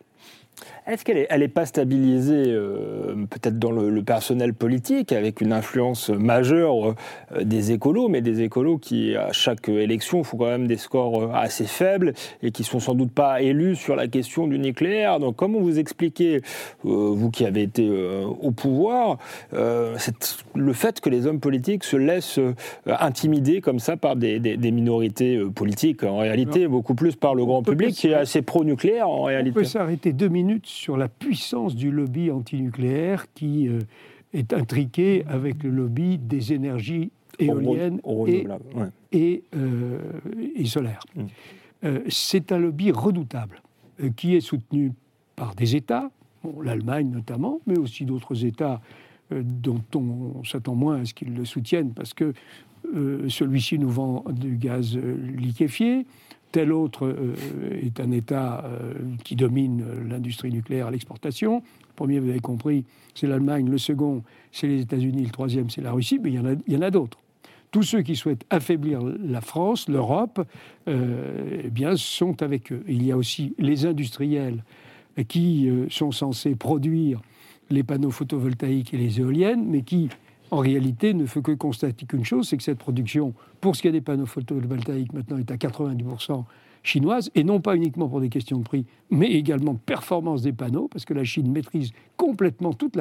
Est-ce qu'elle n'est est pas stabilisée euh, peut-être dans le, le personnel politique avec une influence majeure euh, des écolos, mais des écolos qui à chaque élection font quand même des scores euh, assez faibles et qui sont sans doute pas élus sur la question du nucléaire? Donc comment vous expliquez, euh, vous qui avez été au pouvoir, le fait que les hommes politiques se laissent intimider comme ça par des, des- des minorités politiques, en réalité beaucoup plus par le grand public qui est assez pro-nucléaire en On réalité. peut s'arrêter deux minutes sur la puissance du lobby antinucléaire qui euh, est intriqué avec le lobby des énergies éoliennes Au- au et, ouais. et, euh, et solaires. Mm. Euh, C'est un lobby redoutable qui est soutenu par des États, bon, l'Allemagne notamment, mais aussi d'autres États dont on s'attend moins à ce qu'ils le soutiennent parce que celui-ci nous vend du gaz liquéfié. Tel autre euh, est un État euh, qui domine l'industrie nucléaire à l'exportation. Le premier, vous avez compris, c'est l'Allemagne. Le second, c'est les États-Unis. Le troisième, c'est la Russie. Mais il y en a, d'autres. Tous ceux qui souhaitent affaiblir la France, l'Europe, euh, eh bien, sont avec eux. Il y a aussi les industriels qui sont censés produire les panneaux photovoltaïques et les éoliennes, mais qui, en réalité, ne fait que constater qu'une chose, c'est que cette production, pour ce qui est des panneaux photovoltaïques, maintenant est à 90% chinoise, et non pas uniquement pour des questions de prix, mais également performance des panneaux, parce que la Chine maîtrise complètement toute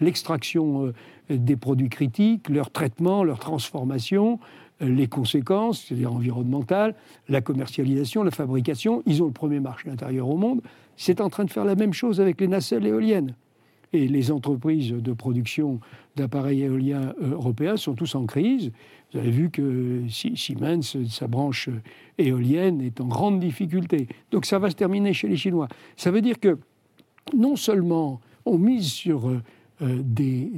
l'extraction euh, des produits critiques, leur traitement, leur transformation, euh, les conséquences, c'est-à-dire environnementales, la commercialisation, la fabrication. Ils ont le premier marché intérieur au monde. C'est en train de faire la même chose avec les nacelles éoliennes. Et les entreprises de production d'appareils éoliens euh, européens sont tous en crise. Vous avez vu que Si- Siemens, sa branche euh, éolienne, est en grande difficulté. Donc ça va se terminer chez les Chinois. Ça veut dire que non seulement on mise sur euh, euh, des,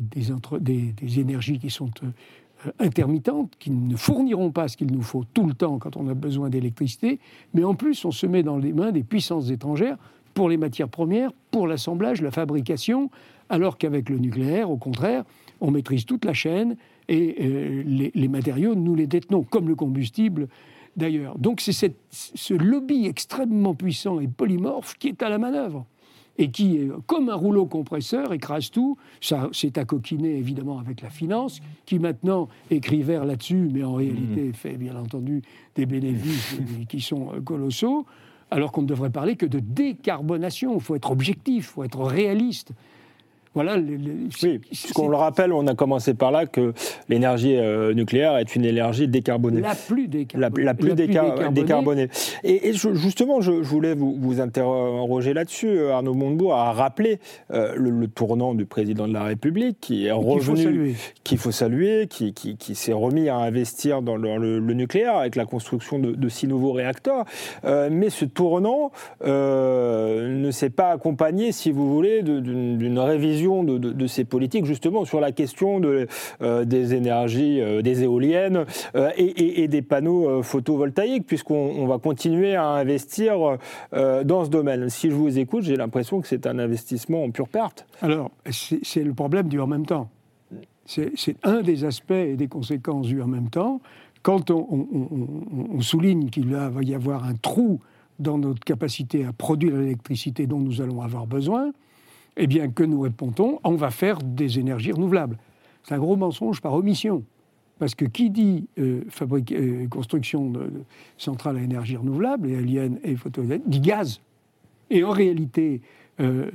énergies qui sont euh, intermittentes, qui ne fourniront pas ce qu'il nous faut tout le temps quand on a besoin d'électricité, mais en plus on se met dans les mains des puissances étrangères pour les matières premières, pour l'assemblage, la fabrication, alors qu'avec le nucléaire, au contraire, on maîtrise toute la chaîne et euh, les, les matériaux, nous les détenons, comme le combustible d'ailleurs. Donc c'est ce lobby extrêmement puissant et polymorphe qui est à la manœuvre. et qui, euh, comme un rouleau compresseur, écrase tout. Ça s'est accoquiné évidemment avec la finance, qui maintenant écrit vert là-dessus, mais en réalité fait bien entendu des bénéfices (laughs) qui sont euh, colossaux, alors qu'on ne devrait parler que de décarbonation. Il faut être objectif, il faut être réaliste. Voilà. le- le- Oui, puisqu'on le rappelle, on a commencé par là que l'énergie euh, nucléaire est une énergie décarbonée. La plus décarbonée. la plus, déca- décarbonée. décarbonée. Et, et je- justement, je, je voulais vous, vous interroger là-dessus. Arnaud Montebourg a rappelé euh, le, le tournant du président de la République qui est Qu'il faut revenu, saluer. qu'il faut saluer, qui, qui- qui s'est remis à investir dans le, le- le nucléaire avec la construction de, de six nouveaux réacteurs. Euh, mais ce tournant ne s'est pas accompagné, si vous voulez, d'une d'une de, ces politiques, justement sur la question euh, des énergies, euh, des éoliennes euh, et, des panneaux photovoltaïques, puisqu'on on va continuer à investir dans ce domaine. Si je vous écoute, j'ai l'impression que c'est un investissement en pure perte. Alors, c'est le problème du en même temps. C'est un des aspects et des conséquences du en même temps. Quand on, souligne qu'il va y avoir un trou dans notre capacité à produire l'électricité dont nous allons avoir besoin, eh bien, que nous répondons On va faire des énergies renouvelables. C'est un gros mensonge par omission. Parce que qui dit euh, euh, construction de, centrales à énergie renouvelable, éoliennes et photovoltaïques, dit gaz. Et en réalité, euh,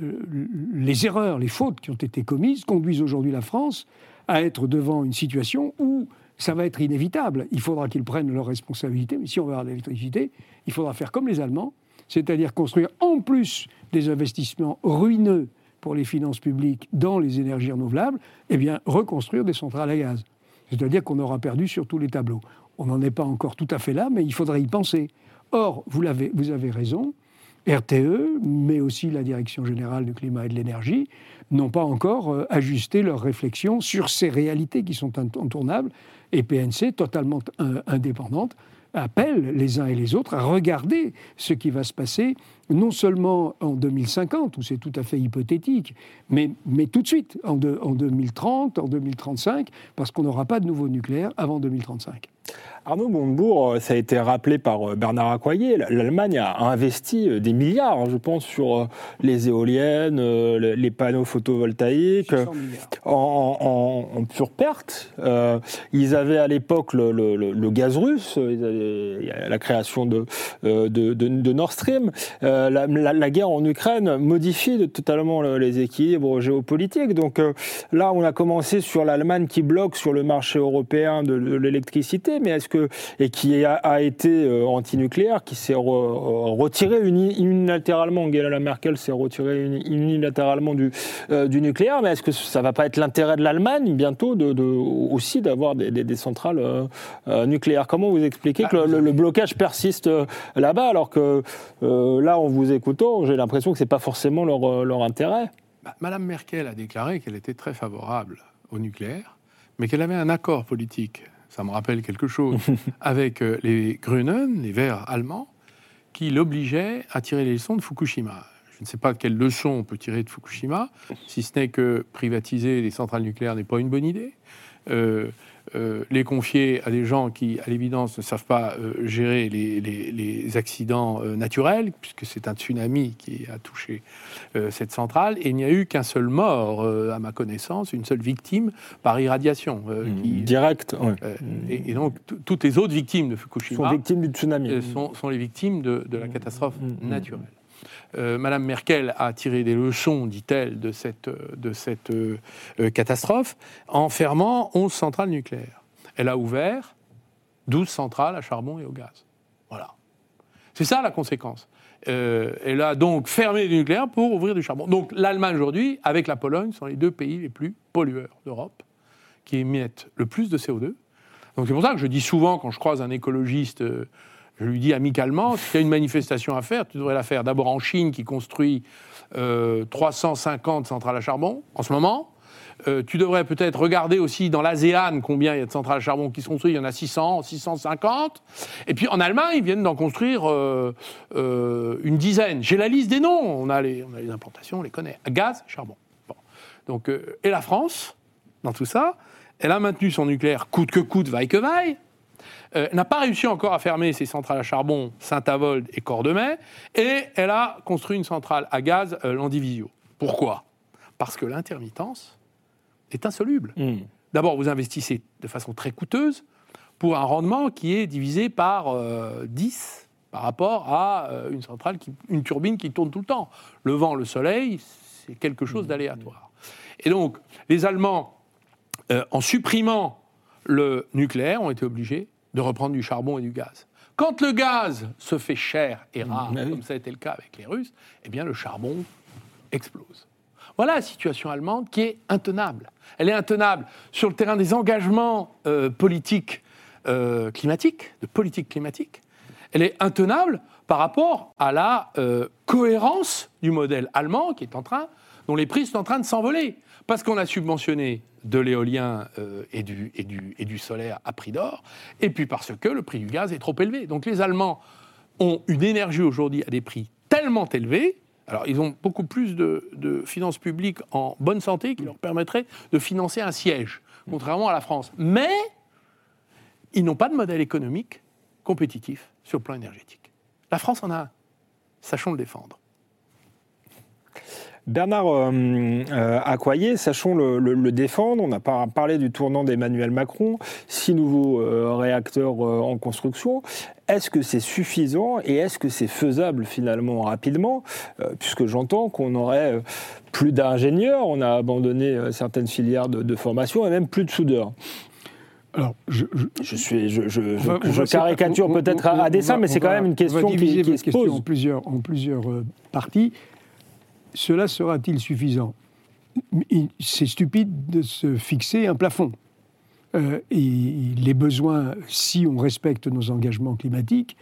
les erreurs, les fautes qui ont été commises conduisent aujourd'hui la France à être devant une situation où ça va être inévitable. Il faudra qu'ils prennent leurs responsabilités, mais si on veut avoir de l'électricité, il faudra faire comme les Allemands, c'est-à-dire construire en plus des investissements ruineux pour les finances publiques dans les énergies renouvelables, eh bien reconstruire des centrales à gaz. C'est-à-dire qu'on aura perdu sur tous les tableaux. On n'en est pas encore tout à fait là, mais il faudrait y penser. Or, vous, avez raison, RTE, mais aussi la Direction générale du climat et de l'énergie, n'ont pas encore euh, ajusté leurs réflexions sur ces réalités qui sont intournables. Et PNC, totalement euh, indépendante, appelle les uns et les autres à regarder ce qui va se passer, non seulement en 2050, où c'est tout à fait hypothétique, mais, mais tout de suite, en, de- en 2030, en 2035, parce qu'on n'aura pas de nouveau nucléaire avant 2035. Arnaud Montebourg, euh, ça a été rappelé par euh, Bernard Accoyer, l'Allemagne a investi euh, des milliards, hein, je pense, sur les éoliennes, le- les panneaux photovoltaïques, 600 milliards. en, en- en pure perte. Ils avaient à l'époque le, le- le- le gaz russe, ils avaient- la création de, de, de- de Nord Stream. La, guerre en Ukraine modifie totalement le- les équilibres géopolitiques. Donc euh, là, on a commencé sur l'Allemagne qui bloque sur le marché européen de, l'électricité, mais est-ce que et qui a, a été euh, anti-nucléaire, qui s'est euh, retiré uni- unilatéralement, Angela Merkel s'est retirée uni- unilatéralement du, du nucléaire, mais est-ce que ça va pas être l'intérêt de l'Allemagne bientôt aussi d'avoir des, centrales nucléaires? Comment vous expliquez que le, le- blocage persiste là-bas, alors que là, en vous écoutant, j'ai l'impression que c'est pas forcément leur, euh, leur intérêt Bah, Madame Merkel a déclaré qu'elle était très favorable au nucléaire, mais qu'elle avait un accord politique, ça me rappelle quelque chose, (laughs) avec euh, les Grünen, les Verts allemands, qui l'obligeaient à tirer les leçons de Fukushima. Je ne sais pas quelles leçons on peut tirer de Fukushima, si ce n'est que privatiser les centrales nucléaires n'est pas une bonne idée. Euh, euh, les confier à des gens qui, à l'évidence, ne savent pas euh, gérer les, les- les accidents euh, naturels, puisque c'est un tsunami qui a touché euh, cette centrale, et il n'y a eu qu'un seul mort, euh, à ma connaissance, une seule victime par irradiation. euh, qui- Direct. ouais. euh, et, et donc, tout- toutes les autres victimes de Ils sont Fukushima victimes du tsunami. euh, sont, sont les victimes de, de la catastrophe Mm, mm. naturelle. Euh, Madame Merkel a tiré des leçons, dit-elle, de cette, euh, euh, catastrophe en fermant 11 centrales nucléaires. Elle a ouvert 12 centrales à charbon et au gaz. Voilà. C'est ça la conséquence. Elle a donc fermé le nucléaire pour ouvrir du charbon. Donc l'Allemagne aujourd'hui, avec la Pologne, sont les deux pays les plus pollueurs d'Europe, qui émettent le plus de CO2. Donc c'est pour ça que je dis souvent, quand je croise un écologiste, je lui dis amicalement, si tu as une manifestation à faire, tu devrais la faire d'abord en Chine, qui construit euh, 350 centrales à charbon en ce moment. Euh, tu devrais peut-être regarder aussi dans l'ASEAN combien il y a de centrales à charbon qui sont construites. Il y en a 600, 650. Et puis en Allemagne, ils viennent d'en construire euh, euh, une dizaine. J'ai la liste des noms. On a les, on a les implantations, on les connaît. Gaz, charbon. Bon. Donc, euh, et la France, dans tout ça, elle a maintenu son nucléaire coûte que coûte, vaille que vaille. Euh, n'a pas réussi encore à fermer ses centrales à charbon Saint-Avold et Cordemais, et elle a construit une centrale à gaz euh, Landivisio. Pourquoi? Parce que l'intermittence est insoluble. Hmm. D'abord, vous investissez de façon très coûteuse pour un rendement qui est divisé par 10 par rapport à euh, une centrale, qui, une turbine qui tourne tout le temps. Le vent, le soleil, c'est quelque chose d'aléatoire. Et donc, les Allemands, euh, en supprimant le nucléaire, ont été obligés de reprendre du charbon et du gaz. Quand le gaz se fait cher et rare, Mmh, oui. comme ça a été le cas avec les Russes, eh bien le charbon explose. Voilà la situation allemande qui est intenable. Elle est intenable sur le terrain des engagements euh, politiques euh, climatiques, de politique climatique. Elle est intenable par rapport à la euh, cohérence du modèle allemand qui est en train, dont les prix sont en train de s'envoler. Parce qu'on a subventionné de l'éolien euh, et, du, solaire à prix d'or, et puis parce que le prix du gaz est trop élevé. Donc les Allemands ont une énergie aujourd'hui à des prix tellement élevés, alors ils ont beaucoup plus de, de finances publiques en bonne santé qui leur permettraient de financer un siège, contrairement à la France. Mais ils n'ont pas de modèle économique compétitif sur le plan énergétique. La France en a un. Sachons le défendre. Bernard euh, euh, Accoyer, sachons le, le- le défendre. On n'a pas parlé du tournant d'Emmanuel Macron, six nouveaux euh, réacteurs en construction. Est-ce que c'est suffisant et est-ce que c'est faisable finalement rapidement? Puisque j'entends qu'on aurait plus d'ingénieurs, on a abandonné certaines filières de, de formation et même plus de soudeurs. Alors, je, je- Je, suis, je, caricature peut-être à, à on dessein, va- mais c'est quand va- même une question qui, se pose. en plusieurs, en plusieurs parties. Cela sera-t-il suffisant? C'est stupide de se fixer un plafond. Euh, et les besoins, si on respecte nos engagements climatiques,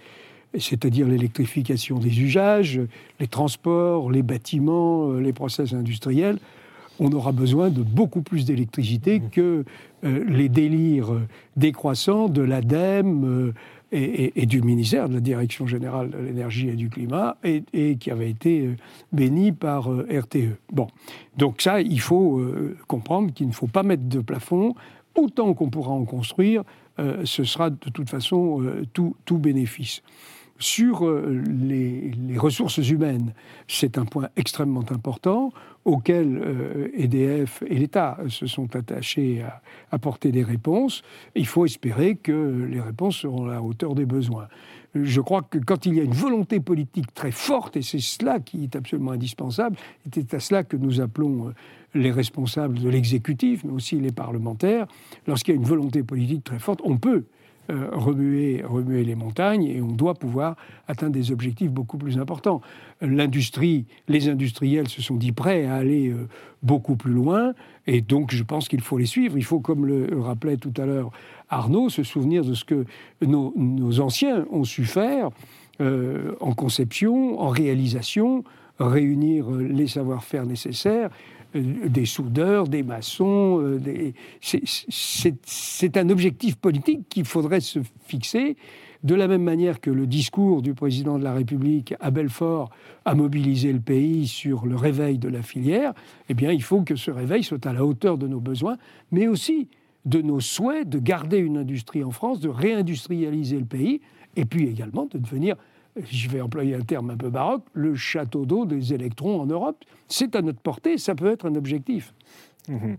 c'est-à-dire l'électrification des usages, les transports, les bâtiments, euh, les process industriels, on aura besoin de beaucoup plus d'électricité que euh, les délires décroissants de l'ADEME et, du ministère de la Direction générale de l'énergie et du climat, et, qui avait été euh, béni par euh, RTE. Bon, donc ça, il faut euh, comprendre qu'il ne faut pas mettre de plafond. Autant qu'on pourra en construire, ce sera de toute façon tout bénéfice. Sur euh, les, ressources humaines, c'est un point extrêmement important auquel euh, EDF et l'État se sont attachés à apporter des réponses. Il faut espérer que les réponses seront à la hauteur des besoins. Je crois que quand il y a une volonté politique très forte, et c'est cela qui est absolument indispensable, c'est à cela que nous appelons euh, les responsables de l'exécutif, mais aussi les parlementaires, lorsqu'il y a une volonté politique très forte, on peut euh, remuer, remuer les montagnes et on doit pouvoir atteindre des objectifs beaucoup plus importants. L'industrie, les industriels se sont dit prêts à aller euh, beaucoup plus loin et donc je pense qu'il faut les suivre. Il faut, comme le rappelait tout à l'heure Arnaud, se souvenir de ce que nos, anciens ont su faire euh, en conception, en réalisation, réunir les savoir-faire nécessaires des soudeurs, des maçons. euh, c'est un objectif politique qu'il faudrait se fixer. De la même manière que le discours du président de la République à Belfort a mobilisé le pays sur le réveil de la filière, eh bien, il faut que ce réveil soit à la hauteur de nos besoins, mais aussi de nos souhaits de garder une industrie en France, de réindustrialiser le pays, et puis également de devenir, je vais employer un terme un peu baroque, le château d'eau des électrons en Europe. C'est à notre portée, ça peut être un objectif. Mhm.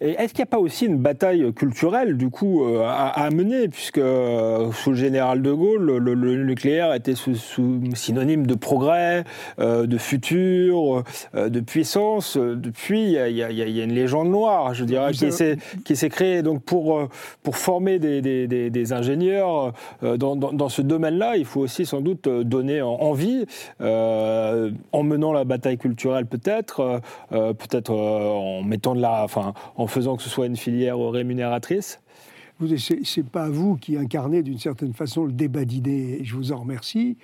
Et est-ce qu'il n'y a pas aussi une bataille culturelle, du coup, euh, à, à mener, puisque euh, sous le général de Gaulle, le, le- le nucléaire était sous, sous- synonyme de progrès, euh, de futur, de puissance. Depuis, il y, a- y y une légende noire, je dirais, qui s'est qui s'est créée donc pour, pour former des, des- des- des ingénieurs dans, dans- dans ce domaine-là. Il faut aussi sans doute donner en- envie, en menant la bataille culturelle peut-être, peut-être en mettant de la, en faisant que ce soit une filière rémunératrice. C'est pas vous qui incarnez d'une certaine façon le débat d'idées, et je vous en remercie,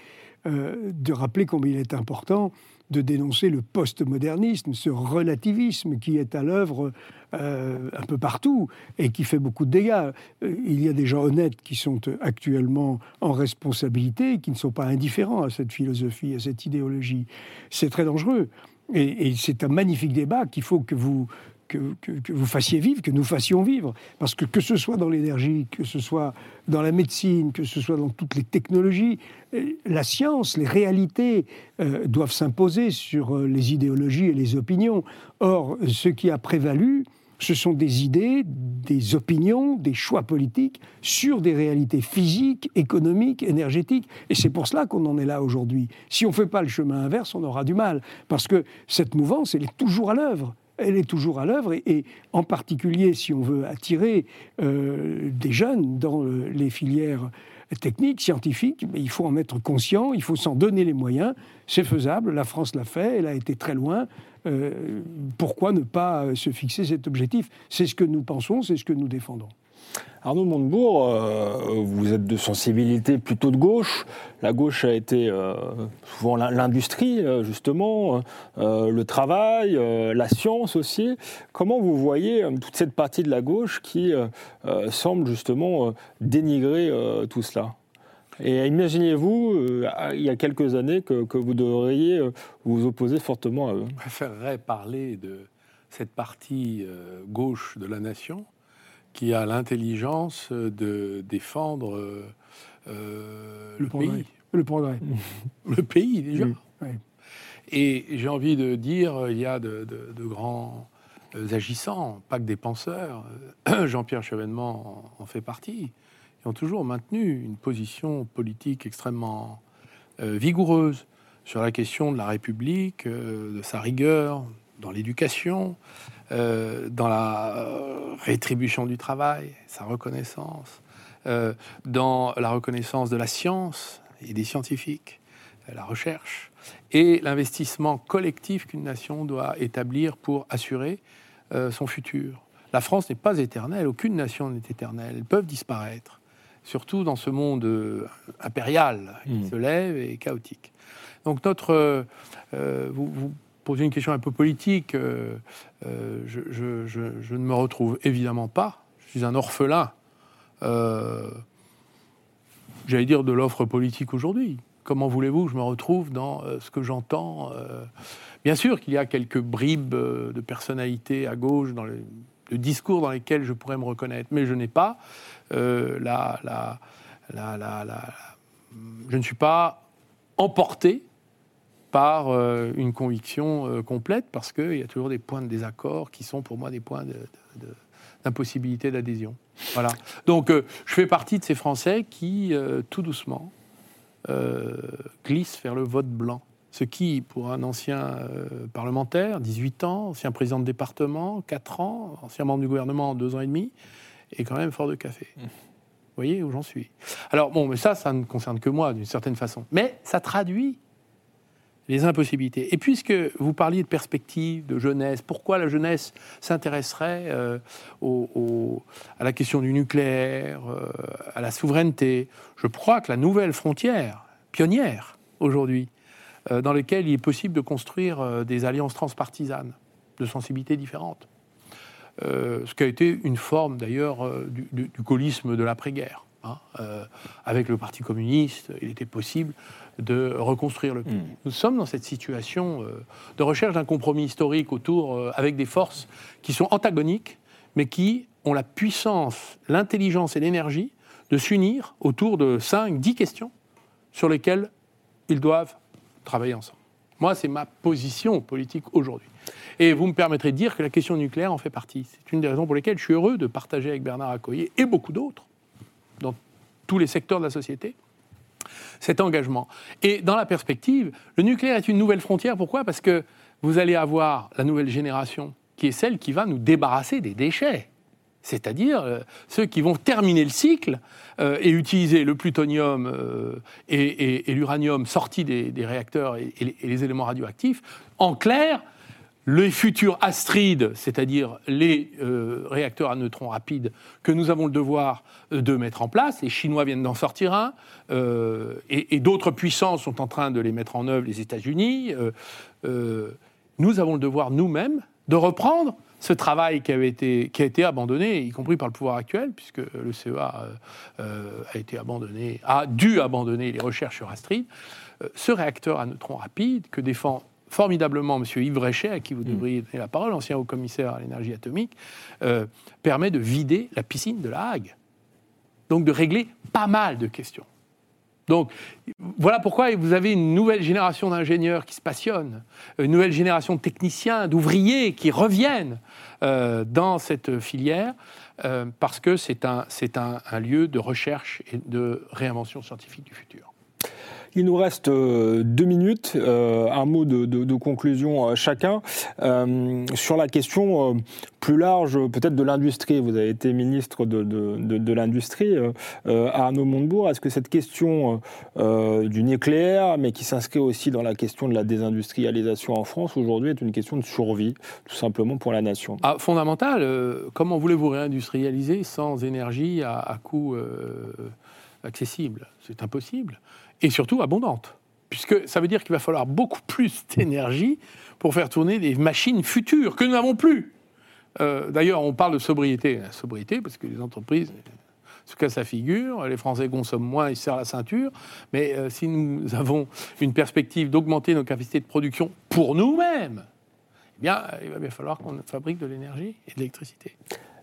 euh, de rappeler combien il est important de dénoncer le postmodernisme, ce relativisme qui est à l'œuvre euh, un peu partout et qui fait beaucoup de dégâts. Euh, Il y a des gens honnêtes qui sont actuellement en responsabilité, qui ne sont pas indifférents à cette philosophie, à cette idéologie. C'est très dangereux. Et c'est un magnifique débat qu'il faut que vous que, vous fassiez vivre, que nous fassions vivre. Parce que que ce soit dans l'énergie, que ce soit dans la médecine, que ce soit dans toutes les technologies, euh, la science, les réalités euh, doivent s'imposer sur euh, les idéologies et les opinions. Or, ce qui a prévalu, ce sont des idées, des opinions, des choix politiques sur des réalités physiques, économiques, énergétiques. Et c'est pour cela qu'on en est là aujourd'hui. Si on ne fait pas le chemin inverse, on aura du mal. Parce que cette mouvance, elle est toujours à l'œuvre elle est toujours à l'œuvre, et, en particulier si on veut attirer euh, des jeunes dans euh, les filières techniques, scientifiques, il faut en être conscient, il faut s'en donner les moyens. C'est faisable, la France l'a fait, elle a été très loin. Euh, pourquoi ne pas se fixer cet objectif? C'est ce que nous pensons, c'est ce que nous défendons. Arnaud Montebourg, euh, vous êtes de sensibilité plutôt de gauche. La gauche a été euh, souvent l'industrie, euh, justement, le travail, la science aussi. Comment vous voyez toute cette partie de la gauche qui semble justement dénigrer tout cela? Et imaginez-vous, il y a quelques années, que, que, vous devriez vous opposer fortement à eux? Je préférerais parler de cette partie gauche de la nation qui a l'intelligence de défendre euh, (laughs) le, pays. Le progrès. le pays, déjà. Et j'ai envie de dire, il y a de, grands euh, agissants, pas que des penseurs. (clears throat) Jean-Pierre Chevènement en, fait partie. Ils ont toujours maintenu une position politique extrêmement euh, vigoureuse sur la question de la République, de sa rigueur dans l'éducation, euh, dans la euh, rétribution du travail, sa reconnaissance, euh, dans la reconnaissance de la science et des scientifiques, la recherche, et l'investissement collectif qu'une nation doit établir pour assurer son futur. La France n'est pas éternelle, aucune nation n'est éternelle, elles peuvent disparaître, surtout dans ce monde impérial qui mmh. se lève et chaotique. Donc notre, vous, vous poser une question un peu politique, euh, euh, je, ne me retrouve évidemment pas. Je suis un orphelin, euh, j'allais dire, de l'offre politique aujourd'hui. Comment voulez-vous que je me retrouve dans ce que j'entends Bien sûr qu'il y a quelques bribes de personnalité à gauche dans le, discours dans lesquels je pourrais me reconnaître, mais je n'ai pas la, la, la, je ne suis pas emporté par euh, une conviction euh, complète, parce qu'il y a toujours des points de désaccord qui sont pour moi des points d'impossibilité d'adhésion. Voilà. Donc euh, je fais partie de ces Français qui, tout doucement, glissent vers le vote blanc. Ce qui, pour un ancien parlementaire, 18 ans, ancien président de département, 4 ans, ancien membre du gouvernement, 2 ans et demi, est quand même fort de café. Mmh. Vous voyez où j'en suis Alors bon, mais ça, ça ne concerne que moi d'une certaine façon. Mais ça traduit les impossibilités. Et puisque vous parliez de perspective, de jeunesse, pourquoi la jeunesse s'intéresserait euh, à la question du nucléaire, euh, à la souveraineté? Je crois que la nouvelle frontière, pionnière aujourd'hui, euh, dans laquelle il est possible de construire des alliances transpartisanes de sensibilités différentes, ce qui a été une forme d'ailleurs du, du, de l'après-guerre. Hein, avec le Parti communiste, il était possible de reconstruire le pays. Hmm. Nous sommes dans cette situation euh, de recherche d'un compromis historique autour, euh, avec des forces qui sont antagoniques, mais qui ont la puissance, l'intelligence et l'énergie de s'unir autour de 5, 10 questions sur lesquelles ils doivent travailler ensemble. Moi, c'est ma position politique aujourd'hui. Et vous me permettrez de dire que la question nucléaire en fait partie. C'est une des raisons pour lesquelles je suis heureux de partager avec Bernard Accoyer et beaucoup d'autres, dans tous les secteurs de la société, cet engagement. Et dans la perspective, le nucléaire est une nouvelle frontière. Pourquoi? Parce que vous allez avoir la nouvelle génération qui est celle qui va nous débarrasser des déchets. C'est-à-dire euh, ceux qui vont terminer le cycle euh, et utiliser le plutonium euh, et, l'uranium sortis des, réacteurs et, les éléments radioactifs. En clair, les futurs Astrid, c'est-à-dire les euh, réacteurs à neutrons rapides que nous avons le devoir euh, de mettre en place, les Chinois viennent d'en sortir un, euh, et, d'autres puissances sont en train de les mettre en œuvre, les États-Unis, nous avons le devoir nous-mêmes de reprendre ce travail qui, avait été, qui a été abandonné, y compris par le pouvoir actuel, puisque le CEA a été abandonné, a dû abandonner les recherches sur Astrid, ce réacteur à neutrons rapides que défend formidablement M. Yves Réchet, à qui vous devriez donner la parole, ancien haut-commissaire à l'énergie atomique, euh, permet de vider la piscine de la Hague. Donc de régler pas mal de questions. Donc voilà pourquoi vous avez une nouvelle génération d'ingénieurs qui se passionnent, une nouvelle génération de techniciens, d'ouvriers qui reviennent euh, dans cette filière, euh, parce que c'est un, un, un lieu de recherche et de réinvention scientifique du futur. Il nous reste euh, deux minutes. Euh, un mot de, conclusion chacun. Euh, sur la question plus large, peut-être de l'industrie. Vous avez été ministre de, l'industrie. Arnaud Montebourg, est-ce que cette question du nucléaire, mais qui s'inscrit aussi dans la question de la désindustrialisation en France, aujourd'hui est une question de survie, tout simplement pour la nation? Ah, Fondamental. comment voulez-vous réindustrialiser sans énergie à coût accessible? C'est impossible et surtout abondante. Puisque ça veut dire qu'il va falloir beaucoup plus (laughs) d'énergie pour faire tourner des machines futures que nous n'avons plus. Euh, d'ailleurs, on parle de sobriété. La sobriété, parce que les entreprises se cassent la figure, les Français consomment moins, ils se serrent la ceinture. Mais euh, si nous avons une perspective d'augmenter nos capacités de production pour nous-mêmes, eh bien, il va bien falloir qu'on fabrique de l'énergie et de l'électricité.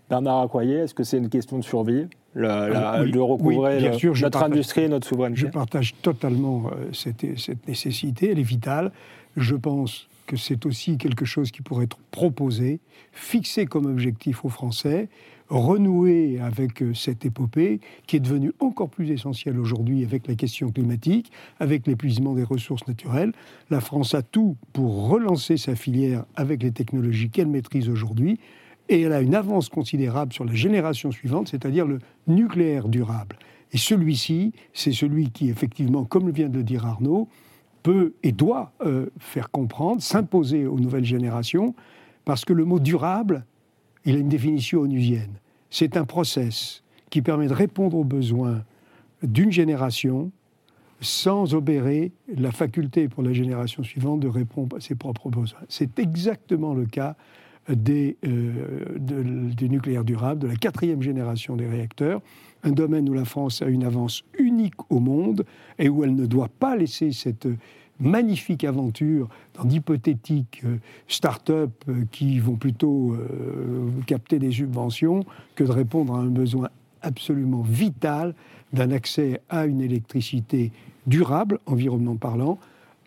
Bernard Accoyer, est-ce que c'est une question de survie de recouvrer notre industrie et notre souveraineté Je partage totalement euh, cette, cette, nécessité, elle est vitale. Je pense que c'est aussi quelque chose qui pourrait être proposé, fixé comme objectif aux Français, renouer avec euh, cette épopée qui est devenue encore plus essentielle aujourd'hui avec la question climatique, avec l'épuisement des ressources naturelles. La France a tout pour relancer sa filière avec les technologies qu'elle maîtrise aujourd'hui et elle a une avance considérable sur la génération suivante, c'est-à-dire le nucléaire durable. Et celui-ci, c'est celui qui, effectivement, comme vient de le dire Arnaud, peut et doit euh, faire comprendre, s'imposer aux nouvelles générations, parce que le mot durable, il a une définition onusienne. C'est un process qui permet de répondre aux besoins d'une génération sans obérer la faculté pour la génération suivante de répondre à ses propres besoins. C'est exactement le cas euh, du nucléaire durable, de la quatrième génération des réacteurs, un domaine où la France a une avance unique au monde et où elle ne doit pas laisser cette magnifique aventure dans d'hypothétiques euh, start-up euh, qui vont plutôt capter des subventions que de répondre à un besoin absolument vital d'un accès à une électricité durable, environnement parlant,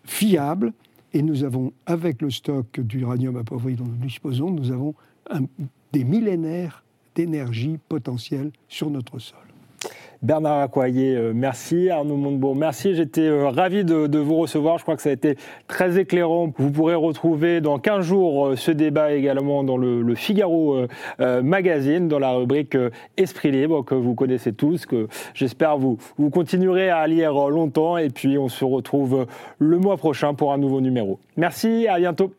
fiable, et nous avons, avec le stock d'uranium appauvri dont nous disposons, nous avons des millénaires d'énergie potentielle sur notre sol. Bernard Accoyer, euh, merci. Arnaud Montebourg, merci. J'étais euh, ravi de, vous recevoir. Je crois que ça a été très éclairant. Vous pourrez retrouver dans 15 jours euh, ce débat également dans le, Figaro Magazine, dans la rubrique Esprit libre, que vous connaissez tous, que j'espère vous, vous continuerez à lire longtemps. Et puis, on se retrouve le mois prochain pour un nouveau numéro. Merci, à bientôt.